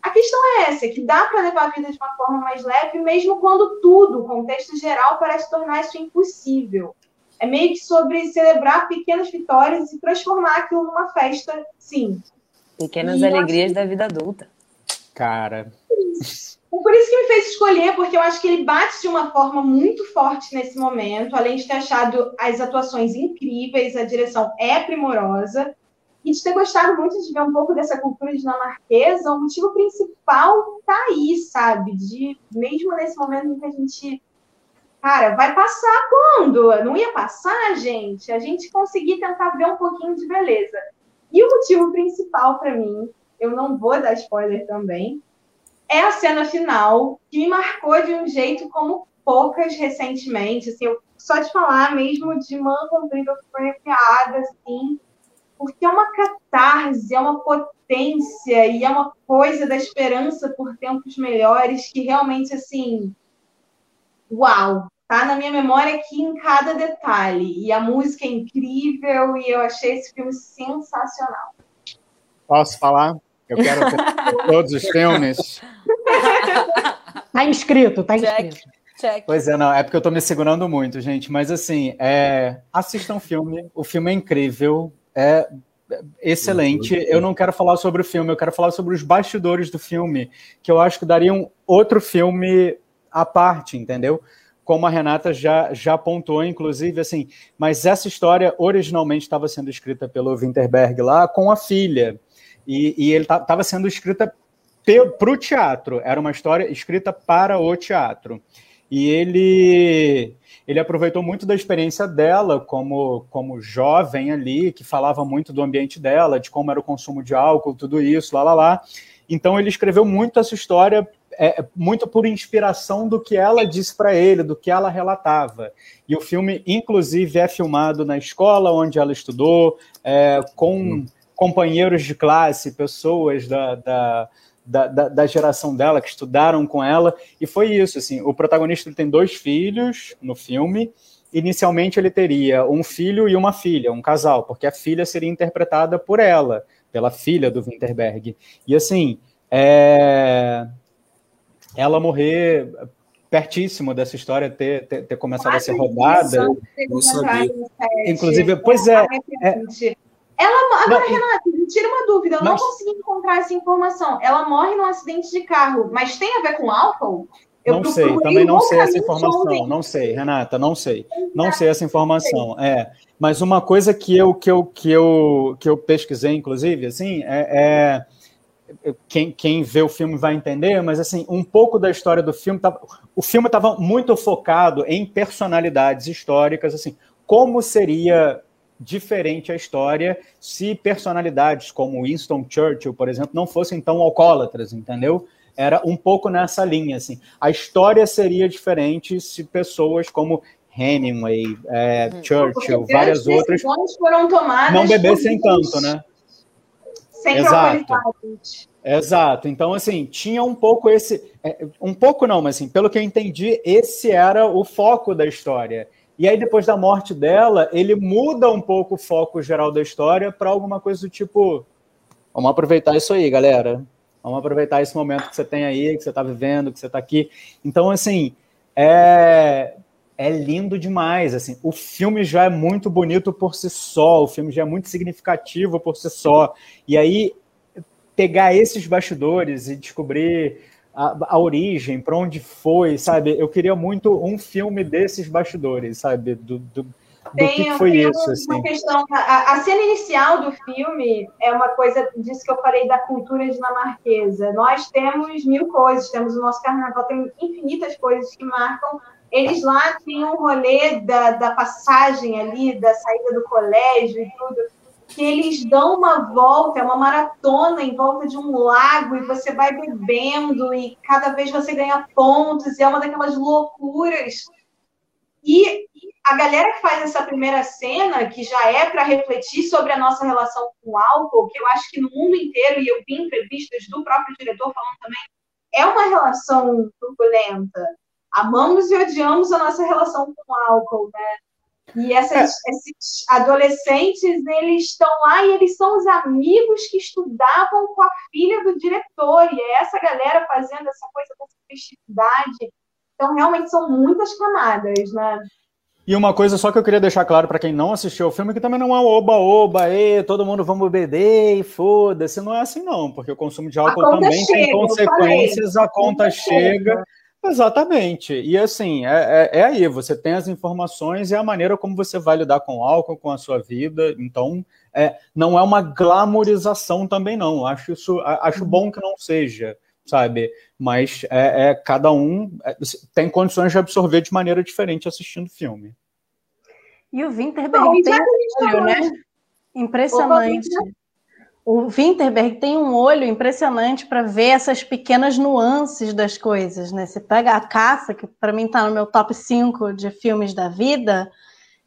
Speaker 1: A questão é essa, que dá para levar a vida de uma forma mais leve, mesmo quando tudo, o contexto geral, parece tornar isso impossível. É meio que sobre celebrar pequenas vitórias e transformar aquilo numa festa, sim.
Speaker 7: Pequenas e alegrias da vida adulta.
Speaker 2: Cara.
Speaker 1: Por isso que me fez escolher, porque eu acho que ele bate de uma forma muito forte nesse momento, além de ter achado as atuações incríveis, a direção é primorosa e de ter gostado muito de ver um pouco dessa cultura dinamarquesa, o motivo principal tá aí, sabe? De mesmo nesse momento em que a gente. Cara, vai passar quando? Não ia passar, gente? A gente conseguir tentar ver um pouquinho de beleza. E o motivo principal para mim, eu não vou dar spoiler também, é a cena final, que me marcou de um jeito como poucas recentemente. Assim, eu, só de falar mesmo de mão comprida, eu fiquei arrepiada, assim porque é uma catarse, é uma potência e é uma coisa da esperança por tempos melhores que realmente, assim, uau, tá na minha memória aqui em cada detalhe. E a música é incrível e eu achei esse filme sensacional.
Speaker 2: Posso falar? Eu quero ver todos os filmes.
Speaker 5: Tá inscrito, tá inscrito.
Speaker 2: Check. Check. Pois é, não, é porque eu tô me segurando muito, gente. Mas assim, é... assistam o filme. O filme é incrível é excelente. Eu não quero falar sobre o filme, eu quero falar sobre os bastidores do filme, que eu acho que dariam outro filme à parte, entendeu? Como a Renata já, já apontou, inclusive, assim, mas essa história originalmente estava sendo escrita pelo Winterberg lá com a filha, e, e ele estava sendo escrita para o teatro, era uma história escrita para o teatro. E ele ele aproveitou muito da experiência dela como, como jovem ali, que falava muito do ambiente dela, de como era o consumo de álcool, tudo isso, lá, lá, lá. Então ele escreveu muito essa história, é, muito por inspiração do que ela disse para ele, do que ela relatava. E o filme, inclusive, é filmado na escola onde ela estudou, é, com hum. companheiros de classe, pessoas da, da da, da, da, geração dela, que estudaram com ela, e foi isso, assim, o protagonista tem dois filhos no filme, inicialmente ele teria um filho e uma filha, um casal, porque a filha seria interpretada por ela, pela filha do Winterberg, e assim, é... ela morrer pertíssimo dessa história ter, ter, ter começado a ser rodada. Inclusive, pois é. é...
Speaker 1: Ela, agora, não, Renata, tira uma dúvida, eu mas... não consegui encontrar essa informação. Ela morre num acidente de carro, mas tem a ver com álcool?
Speaker 2: Eu não sei, também não sei essa informação. Não sei, Renata, não sei. Não sei essa informação. É, mas uma coisa que eu que eu que eu que eu pesquisei, inclusive, assim, é, é quem, quem vê o filme vai entender, mas assim, um pouco da história do filme, tava, o filme estava muito focado em personalidades históricas, assim, como seria diferente a história se personalidades como Winston Churchill, por exemplo, não fossem tão alcoólatras, entendeu? Era um pouco nessa linha, assim. A história seria diferente se pessoas como Hemingway, é, uhum. Churchill, várias outras
Speaker 1: foram tomadas
Speaker 2: não bebessem tanto, né?
Speaker 1: Sem Exato.
Speaker 2: Exato. Então, assim, tinha um pouco esse. É, um pouco não, mas assim, pelo que eu entendi, esse era o foco da história. E aí, depois da morte dela, ele muda um pouco o foco geral da história para alguma coisa do tipo: vamos aproveitar isso aí, galera. Vamos aproveitar esse momento que você tem aí, que você está vivendo, que você está aqui. Então, assim, é, é lindo demais. Assim, o filme já é muito bonito por si só, o filme já é muito significativo por si só. E aí, pegar esses bastidores e descobrir a, a origem, para onde foi, sabe? Eu queria muito um filme desses bastidores, sabe? Do, do, do tem, que foi isso. Assim.
Speaker 1: Questão, a, a, cena inicial do filme é uma coisa disso que eu falei da cultura dinamarquesa. Nós temos mil coisas, temos o nosso carnaval, tem infinitas coisas que marcam. Eles lá tinham um rolê da, da passagem ali, da saída do colégio e tudo que eles dão uma volta, é uma maratona em volta de um lago e você vai bebendo e cada vez você ganha pontos e é uma daquelas loucuras. E a galera que faz essa primeira cena, que já é para refletir sobre a nossa relação com o álcool, que eu acho que no mundo inteiro, e eu vi entrevistas do próprio diretor falando também, é uma relação turbulenta. Amamos e odiamos a nossa relação com o álcool, né? E essas, é. esses adolescentes, eles estão lá e eles são os amigos que estudavam com a filha do diretor. E é essa galera fazendo essa coisa dessa festividade. Então, realmente são muitas camadas, né?
Speaker 2: E uma coisa só que eu queria deixar claro para quem não assistiu o filme, que também não é oba-oba, todo mundo vamos beber e foda-se. Não é assim, não, porque o consumo de álcool também chega, tem consequências, a conta, conta chega. chega Exatamente. E assim, é, é, é, aí, você tem as informações e a maneira como você vai lidar com o álcool, com a sua vida. Então, é, não é uma glamorização também, não. Acho isso, acho bom que não seja, sabe? Mas é, é cada um é, tem condições de absorver de maneira diferente assistindo o filme.
Speaker 4: E o Winterberg tem um olho, né? Impressionante. Opa, o Winterberg tem um olho impressionante para ver essas pequenas nuances das coisas, né? Você pega a caça, que para mim está no meu top 5 de filmes da vida,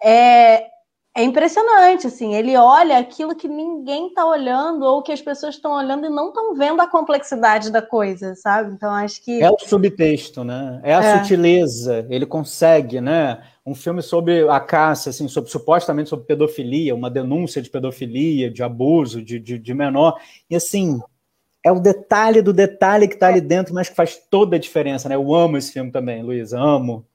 Speaker 4: é, é impressionante, assim, ele olha aquilo que ninguém está olhando ou que as pessoas estão olhando e não estão vendo a complexidade da coisa, sabe? Então acho que
Speaker 2: é o subtexto, né? É a é. sutileza. Ele consegue, né? um filme sobre a caça, assim, sobre, supostamente sobre pedofilia, uma denúncia de pedofilia, de abuso, de, de, de menor. E assim, é o detalhe do detalhe que está ali dentro, mas que faz toda a diferença, né? Eu amo esse filme também, Luiz, amo.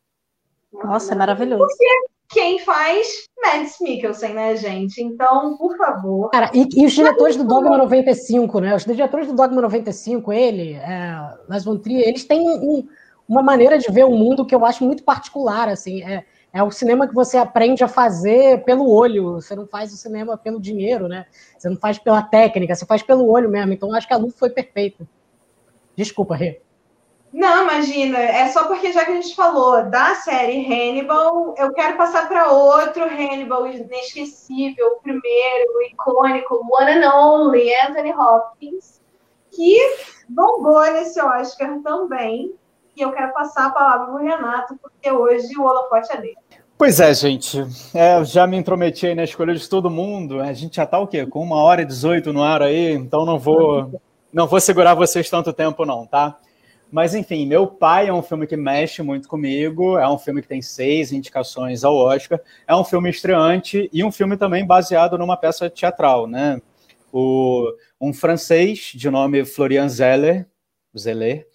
Speaker 4: Nossa, é maravilhoso.
Speaker 1: Porque quem faz Mads Mikkelsen, né, gente? Então, por favor.
Speaker 5: Cara, e, e os diretores do Dogma 95, né? Os diretores do Dogma 95, ele, é, Las Von Trier, eles têm um, uma maneira de ver o mundo que eu acho muito particular, assim. É, é o cinema que você aprende a fazer pelo olho. Você não faz o cinema pelo dinheiro, né? Você não faz pela técnica, você faz pelo olho mesmo. Então, acho que a Lu foi perfeita. Desculpa, Rê.
Speaker 1: Não, imagina. É só porque já que a gente falou da série Hannibal, eu quero passar para outro Hannibal inesquecível, o primeiro, o icônico, one and only, Anthony Hopkins, que bombou nesse Oscar também e eu quero passar a palavra para o Renato, porque hoje o holofote é dele.
Speaker 2: Pois é, gente. É, já me intrometi aí na escolha de todo mundo. A gente já está o quê? Com uma hora e dezoito no ar aí, então não vou, não vou segurar vocês tanto tempo, não, tá? Mas enfim, Meu Pai é um filme que mexe muito comigo. É um filme que tem seis indicações ao Oscar. É um filme estreante e um filme também baseado numa peça teatral, né? O, um francês de nome Florian Zeller, Zeller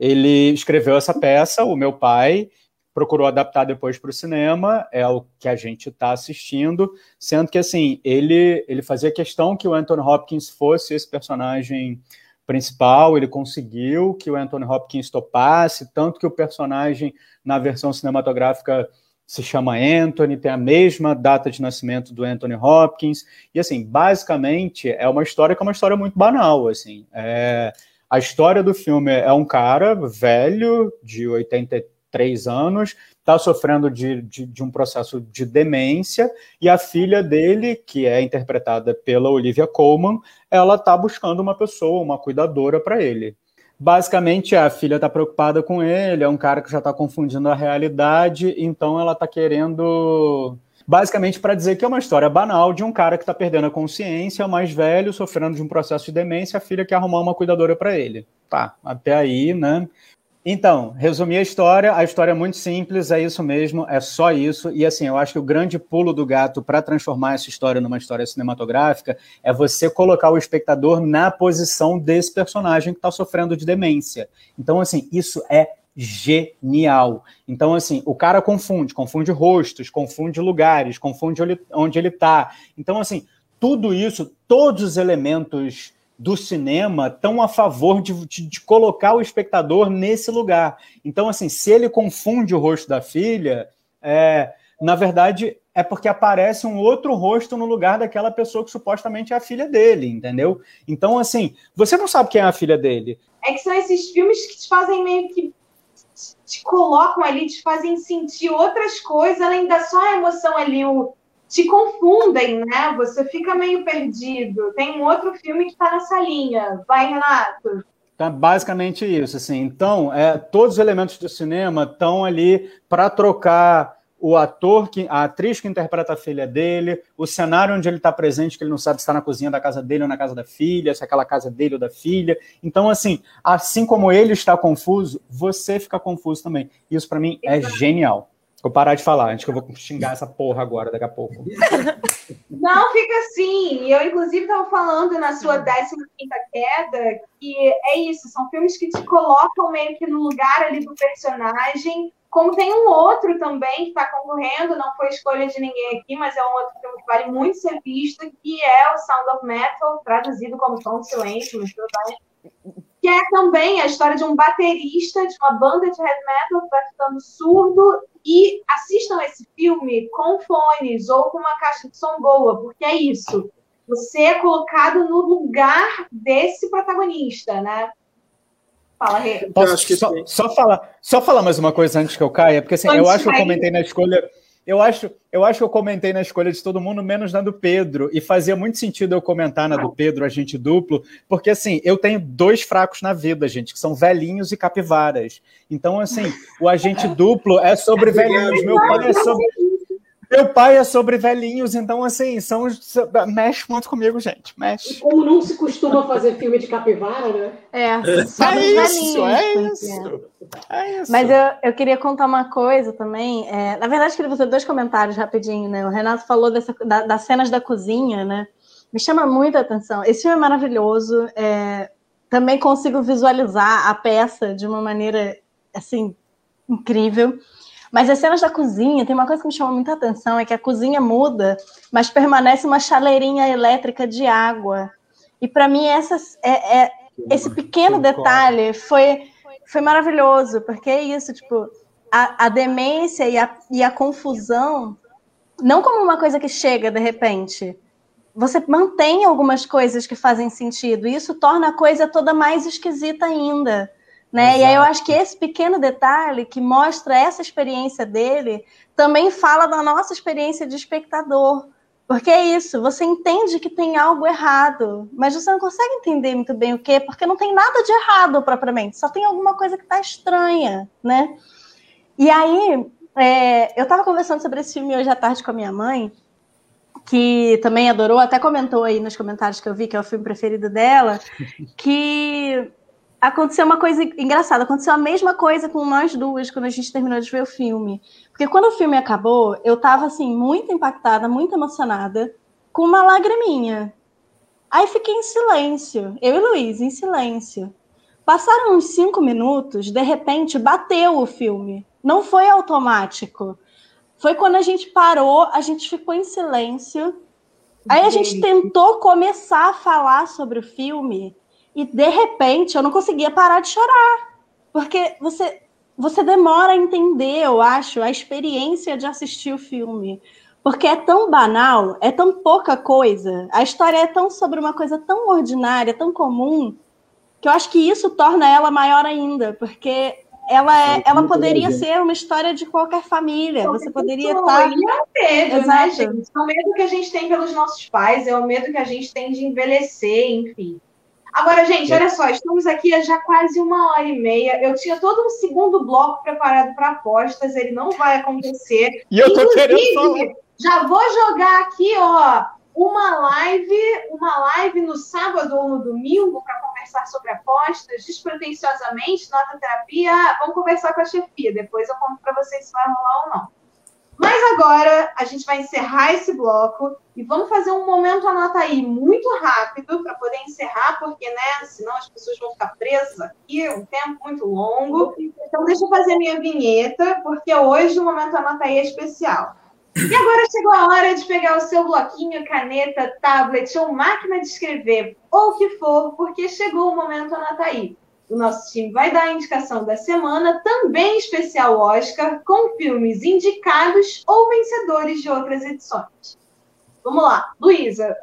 Speaker 2: ele escreveu essa peça, o meu pai procurou adaptar depois para o cinema, é o que a gente está assistindo, sendo que assim ele ele fazia questão que o Anthony Hopkins fosse esse personagem principal, ele conseguiu que o Anthony Hopkins topasse, tanto que o personagem na versão cinematográfica se chama Anthony, tem a mesma data de nascimento do Anthony Hopkins, e assim, basicamente é uma história que é uma história muito banal, assim, é, a história do filme é um cara velho, de 83 anos, está sofrendo de, de, de, um processo de demência, e a filha dele, que é interpretada pela Olivia Colman, ela está buscando uma pessoa, uma cuidadora para ele. Basicamente, a filha está preocupada com ele, é um cara que já está confundindo a realidade, então ela está querendo basicamente para dizer que é uma história banal de um cara que está perdendo a consciência, mais velho, sofrendo de um processo de demência, a filha quer arrumar uma cuidadora para ele. Tá, até aí, né? Então, resumir a história, a história é muito simples, é isso mesmo, é só isso. E assim, eu acho que o grande pulo do gato para transformar essa história numa história cinematográfica é você colocar o espectador na posição desse personagem que está sofrendo de demência. Então, assim, isso é genial. Então, assim, o cara confunde, confunde rostos, confunde lugares, confunde onde ele está. Então, assim, tudo isso, todos os elementos do cinema estão a favor de, de, de, colocar o espectador nesse lugar. Então, assim, se ele confunde o rosto da filha, é, na verdade é porque aparece um outro rosto no lugar daquela pessoa que supostamente é a filha dele, entendeu? Então, assim, você não sabe quem é a filha dele.
Speaker 1: É que são esses filmes que te fazem meio que te colocam ali, te fazem sentir outras coisas, além da só a emoção ali, o, te confundem, né? Você fica meio perdido. Tem um outro filme que está nessa linha. Vai, Renato.
Speaker 2: Tá basicamente isso, assim. Então, é, todos os elementos do cinema estão ali para trocar o ator, que, a atriz que interpreta a filha dele, o cenário onde ele está presente, que ele não sabe se está na cozinha da casa dele ou na casa da filha, se é aquela casa dele ou da filha. Então, assim, assim como ele está confuso, você fica confuso também. Isso, para mim, é genial. Vou parar de falar, antes que eu vou xingar essa porra agora, daqui a pouco.
Speaker 1: Não, fica assim. Eu, inclusive, estava falando na sua 15 queda que é isso, são filmes que te colocam meio que no lugar ali do personagem, como tem um outro também que está concorrendo, não foi escolha de ninguém aqui, mas é um outro filme que vale muito ser visto, que é o Sound of Metal, traduzido como Som Silêncio, mas tudo bem. Que é também a história de um baterista de uma banda de heavy metal que vai ficando surdo e assistam esse filme com fones ou com uma caixa de som boa, porque é isso. Você é colocado no lugar desse protagonista, né? Fala, Rê.
Speaker 2: Posso só, só, falar, só falar mais uma coisa antes que eu caia, porque assim, eu acho que eu comentei na escolha. Eu acho, eu acho que eu comentei na escolha de todo mundo, menos na do Pedro, e fazia muito sentido eu comentar na do Pedro, agente duplo, porque assim, eu tenho dois fracos na vida, gente, que são velhinhos e capivaras. Então, assim, o agente duplo é sobre velhinhos, meu pai é sobre. Meu pai é sobre velhinhos, então, assim, são, mexe muito comigo, gente. Mexe.
Speaker 5: E como não se costuma fazer filme de capivara, né?
Speaker 4: É, é só é isso, é isso. É isso. Mas eu, eu queria contar uma coisa também. É, na verdade, queria fazer dois comentários rapidinho, né? O Renato falou dessa, da, das cenas da cozinha, né? Me chama muito a atenção. Esse filme é maravilhoso. É, também consigo visualizar a peça de uma maneira, assim, incrível. Mas as cenas da cozinha, tem uma coisa que me chama muita atenção, é que a cozinha muda, mas permanece uma chaleirinha elétrica de água. E para mim essa, é, é, esse pequeno detalhe foi, foi maravilhoso, porque é isso, tipo, a, a demência e a, e a confusão, não como uma coisa que chega de repente, você mantém algumas coisas que fazem sentido, e isso torna a coisa toda mais esquisita ainda. Né? E aí eu acho que esse pequeno detalhe que mostra essa experiência dele também fala da nossa experiência de espectador. Porque é isso, você entende que tem algo errado, mas você não consegue entender muito bem o que, porque não tem nada de errado propriamente, só tem alguma coisa que está estranha, né? E aí, é, eu estava conversando sobre esse filme hoje à tarde com a minha mãe, que também adorou, até comentou aí nos comentários que eu vi, que é o filme preferido dela, que aconteceu uma coisa engraçada. Aconteceu a mesma coisa com nós duas quando a gente terminou de ver o filme. Porque quando o filme acabou, eu tava assim, muito impactada, muito emocionada, com uma lagriminha. Aí fiquei em silêncio. Eu e Luiz, em silêncio. Passaram uns cinco minutos, de repente bateu o filme. Não foi automático. Foi quando a gente parou, a gente ficou em silêncio. Aí a gente tentou começar a falar sobre o filme e de repente eu não conseguia parar de chorar. Porque você você demora a entender, eu acho, a experiência de assistir o filme. Porque é tão banal, é tão pouca coisa, a história é tão sobre uma coisa tão ordinária, tão comum, que eu acho que isso torna ela maior ainda, porque ela, é, ela poderia ser uma história de qualquer família. Você poderia estar.
Speaker 1: E é o medo, né, Exato. né, gente? É o medo que a gente tem pelos nossos pais, é o medo que a gente tem de envelhecer, enfim. Agora, gente, olha só, estamos aqui há já quase uma hora e meia. Eu tinha todo um segundo bloco preparado para apostas, ele não vai acontecer.
Speaker 2: E eu tô Inclusive, querendo falar.
Speaker 1: Já vou jogar aqui, ó, uma live, uma live no sábado ou no domingo para conversar sobre apostas, despretensiosamente, nota terapia. Vamos conversar com a chefia, depois eu conto para vocês se vai rolar ou não. Mas agora a gente vai encerrar esse bloco e vamos fazer um momento anota aí muito rápido para poder encerrar, porque né, senão as pessoas vão ficar presas aqui um tempo muito longo. Então deixa eu fazer minha vinheta, porque hoje o momento anota aí é especial. E agora chegou a hora de pegar o seu bloquinho, caneta, tablet ou máquina de escrever, ou o que for, porque chegou o momento anota aí. O nosso time vai dar a indicação da semana, também especial Oscar, com filmes indicados ou vencedores de outras edições. Vamos lá, Luísa.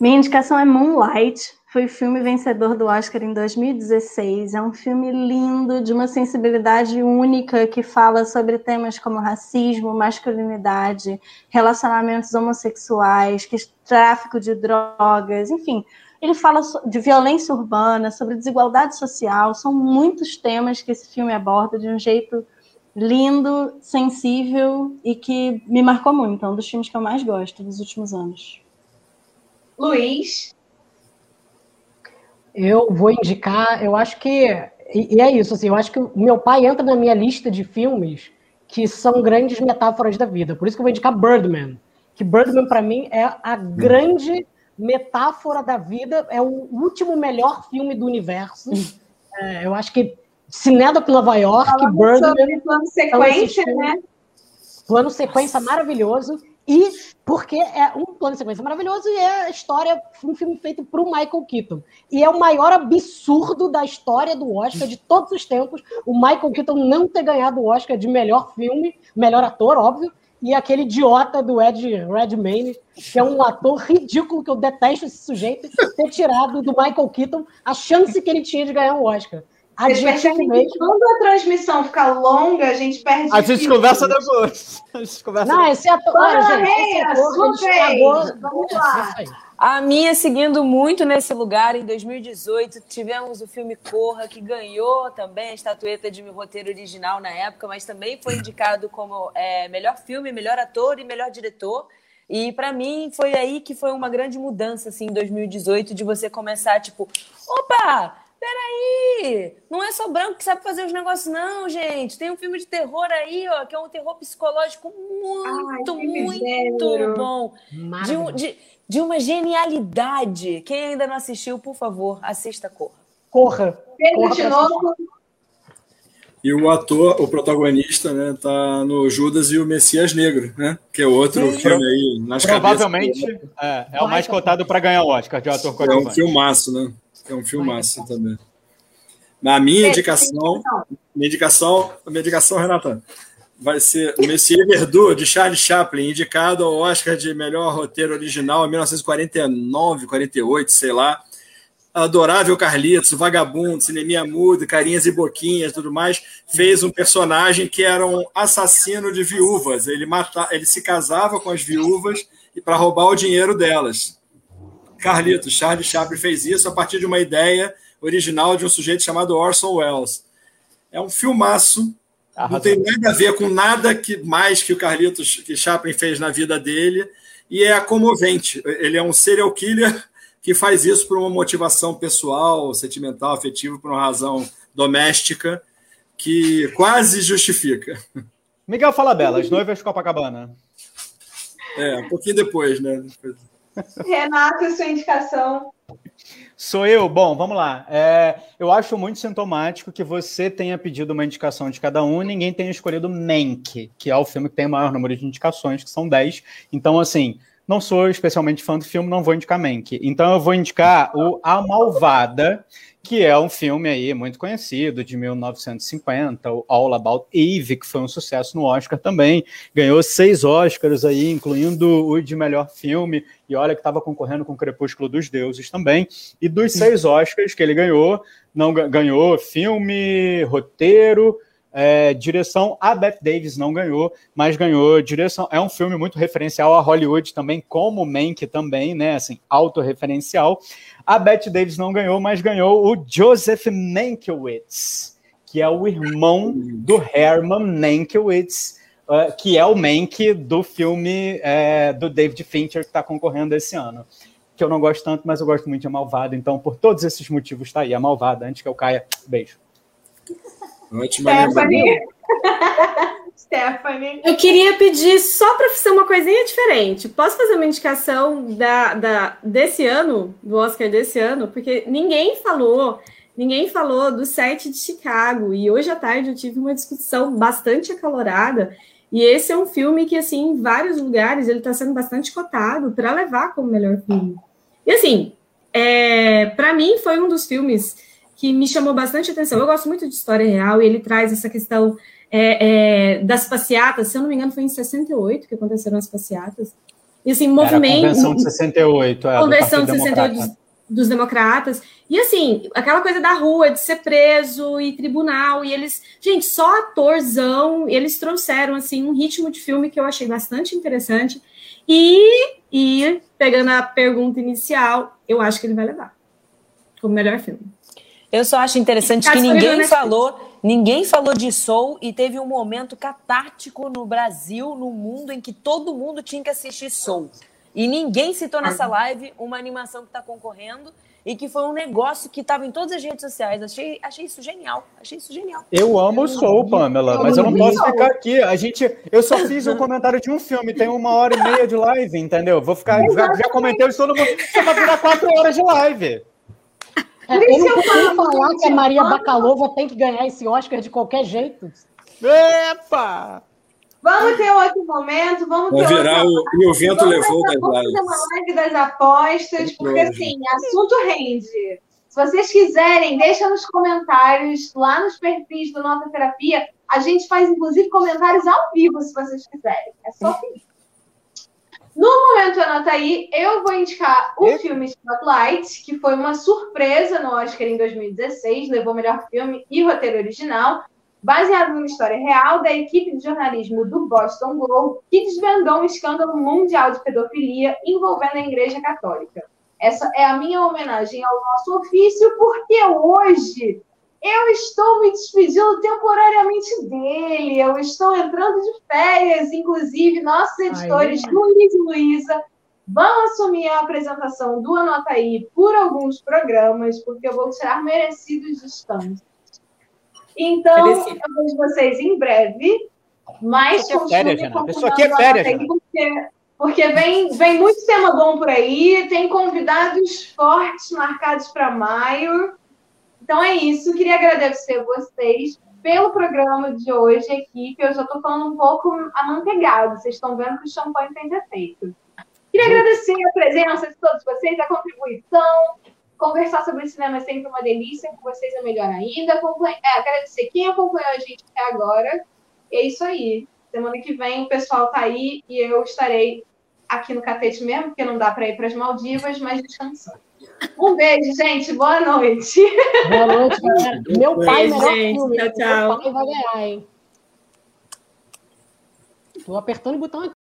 Speaker 4: Minha indicação é Moonlight. Foi o filme vencedor do Oscar em 2016. É um filme lindo, de uma sensibilidade única, que fala sobre temas como racismo, masculinidade, relacionamentos homossexuais, tráfico de drogas, enfim, ele fala de violência urbana, sobre desigualdade social. São muitos temas que esse filme aborda de um jeito lindo, sensível e que me marcou muito. É um dos filmes que eu mais gosto dos últimos anos.
Speaker 1: Luiz?
Speaker 5: Eu vou indicar, eu acho que. E, é isso, assim, eu acho que o meu pai entra na minha lista de filmes que são grandes metáforas da vida. Por isso que eu vou indicar Birdman. Que Birdman, para mim, é a grande metáfora da vida, é o último melhor filme do universo. É, eu acho que Cineda para Nova York, Birdman.
Speaker 1: Plano sequência, né?
Speaker 5: Plano sequência maravilhoso. E porque é um plano de sequência maravilhoso e é a história, um filme feito por um Michael Keaton. E é o maior absurdo da história do Oscar de todos os tempos, o Michael Keaton não ter ganhado o Oscar de melhor filme, melhor ator, óbvio, e aquele idiota do Ed Redmayne, que é um ator ridículo, que eu detesto esse sujeito, ter tirado do Michael Keaton a chance que ele tinha de ganhar o Oscar.
Speaker 1: Adjetivo mesmo. Quando a transmissão fica longa, a gente perde.
Speaker 2: A gente conversa depois. A gente conversa
Speaker 5: Não, esse ator. Olha, gente, esse ator,
Speaker 1: ele Vamos lá.
Speaker 7: A minha, seguindo muito nesse lugar, em 2018, tivemos o filme Corra, que ganhou também a estatueta de roteiro original na época, mas também foi indicado como é, melhor filme, melhor ator e melhor diretor. E para mim foi aí que foi uma grande mudança, assim, em 2018, de você começar, tipo, opa, peraí, não é só branco que sabe fazer os negócios, não, gente. Tem um filme de terror aí, ó, que é um terror psicológico muito, Ai, muito bom. De, um, de, de uma genialidade. Quem ainda não assistiu, por favor, assista Corra.
Speaker 5: Corra.
Speaker 1: Corra de novo.
Speaker 3: E o ator, o protagonista, né, tá no Judas e o Messias Negro, né? Que é outro Sim, filme aí nas
Speaker 2: Provavelmente é, é, o mais cotado para ganhar o Oscar de ator
Speaker 3: coadjuvante. É um filmaço, né? É um filmaço também. Na minha indicação, minha indicação, minha indicação, Renata, vai ser o Messias Verdú, de Charles Chaplin, indicado ao Oscar de melhor roteiro original em 1949, 48, sei lá. Adorável Carlitos, vagabundo, cineminha mudo, carinhas e boquinhas, tudo mais, fez um personagem que era um assassino de viúvas. Ele mata, ele se casava com as viúvas e para roubar o dinheiro delas. Carlitos, Charles Chaplin fez isso a partir de uma ideia original de um sujeito chamado Orson Welles. É um filmaço não tem nada a ver com nada que mais que o Carlitos que Chaplin fez na vida dele e é comovente. Ele é um serial killer que faz isso por uma motivação pessoal, sentimental, afetiva, por uma razão doméstica que quase justifica.
Speaker 2: Miguel fala bela, as noivas Copacabana.
Speaker 3: É, um pouquinho depois, né?
Speaker 1: Renato, sua indicação.
Speaker 2: Sou eu? Bom, vamos lá. É, eu acho muito sintomático que você tenha pedido uma indicação de cada um e ninguém tenha escolhido Mank, que é o filme que tem o maior número de indicações, que são 10. Então, assim, não sou especialmente fã do filme, não vou indicar Mank. Então eu vou indicar o A Malvada, que é um filme aí muito conhecido, de 1950, o All About Eve, que foi um sucesso no Oscar também. Ganhou seis Oscars aí, incluindo o de melhor filme, e olha que estava concorrendo com Crepúsculo dos Deuses também. E dos seis Oscars que ele ganhou, não ganhou filme, roteiro, é, direção, a Beth Davis não ganhou, mas ganhou direção. É um filme muito referencial a Hollywood também, como Mank também, né? Assim, autorreferencial. A Beth Davis não ganhou, mas ganhou o Joseph Mankiewicz, que é o irmão do Herman Mankiewicz, uh, que é o Mank do filme uh, do David Fincher que está concorrendo esse ano. Que eu não gosto tanto, mas eu gosto muito de Malvada. Então, por todos esses motivos, está aí a Malvada. Antes que eu caia, beijo.
Speaker 3: Ótima Stephanie.
Speaker 6: Stephanie. Eu queria pedir só para fazer uma coisinha diferente. Posso fazer uma indicação da, da, desse ano, do Oscar desse ano? Porque ninguém falou, ninguém falou do set de Chicago. E hoje à tarde eu tive uma discussão bastante acalorada. E esse é um filme que, assim, em vários lugares ele está sendo bastante cotado para levar como melhor filme. E assim, é, para mim foi um dos filmes que me chamou bastante atenção. Eu gosto muito de história real e ele traz essa questão é, é, das passeatas. Se eu não me engano, foi em 68 que aconteceram as passeatas. E assim, movimento.
Speaker 2: Era a convenção de 68, é.
Speaker 6: Convenção de 68 dos, dos democratas. E assim, aquela coisa da rua, de ser preso e tribunal, e eles, gente, só atorzão, eles trouxeram assim um ritmo de filme que eu achei bastante interessante. E, e pegando a pergunta inicial, eu acho que ele vai levar como melhor filme.
Speaker 7: Eu só acho interessante que ninguém falou, ninguém falou de Soul e teve um momento catártico no Brasil, no mundo, em que todo mundo tinha que assistir Soul. E ninguém citou nessa live uma animação que está concorrendo e que foi um negócio que estava em todas as redes sociais. Achei, achei isso genial. Achei isso genial.
Speaker 2: Eu amo o Soul, Pamela, mas eu não posso ficar aqui. A gente, eu só fiz um comentário de um filme, tem uma hora e meia de live, entendeu? Vou ficar, já, já comentei isso todo mundo. Você vai virar quatro horas de live.
Speaker 5: É, eu não consigo falar que a Maria Bacalova tem que ganhar esse Oscar de qualquer jeito.
Speaker 2: Epa!
Speaker 1: Vamos ter outro momento, vamos
Speaker 3: Vai
Speaker 1: ter
Speaker 3: virar
Speaker 1: outro...
Speaker 3: o, o vento vamos levou das
Speaker 1: Vamos fazer uma live das apostas, porque assim, assunto rende. Se vocês quiserem, deixa nos comentários, lá nos perfis do Nota Terapia. A gente faz, inclusive, comentários ao vivo, se vocês quiserem. É só pedir. No momento Anota aí, eu vou indicar o filme Spotlight, que foi uma surpresa no Oscar em 2016, levou melhor filme e roteiro original, baseado numa história real da equipe de jornalismo do Boston Globe, que desvendou um escândalo mundial de pedofilia envolvendo a Igreja Católica. Essa é a minha homenagem ao nosso ofício, porque hoje eu estou me despedindo temporariamente dele. Eu estou entrando de férias, inclusive, nossos editores, Ai, Luiz e Luísa, vão assumir a apresentação do Anotaí por alguns programas, porque eu vou tirar merecidos descansos. Então, Merecido. eu vejo vocês em breve, mas
Speaker 2: é férias, Renan. Pessoa aqui é férias,
Speaker 1: porque, porque vem, vem muito tema bom por aí, tem convidados fortes marcados para maio. Então é isso. Queria agradecer vocês pelo programa de hoje, equipe. Eu já estou falando um pouco amanteigado. Vocês estão vendo que o champanhe tem defeito. Queria agradecer a presença de todos vocês, a contribuição. Conversar sobre cinema é sempre uma delícia. Com vocês é melhor ainda. É, agradecer quem acompanhou a gente até agora. E é isso aí. Semana que vem o pessoal tá aí e eu estarei aqui no Catete mesmo, porque não dá para ir para as Maldivas, mas descansando. Um beijo, gente. Boa noite.
Speaker 5: Boa noite, galera. Meu pai,
Speaker 6: beijo, gente. Filme. Tchau, tchau.
Speaker 5: Meu pai vai ganhar, hein? Tô apertando o botão aqui.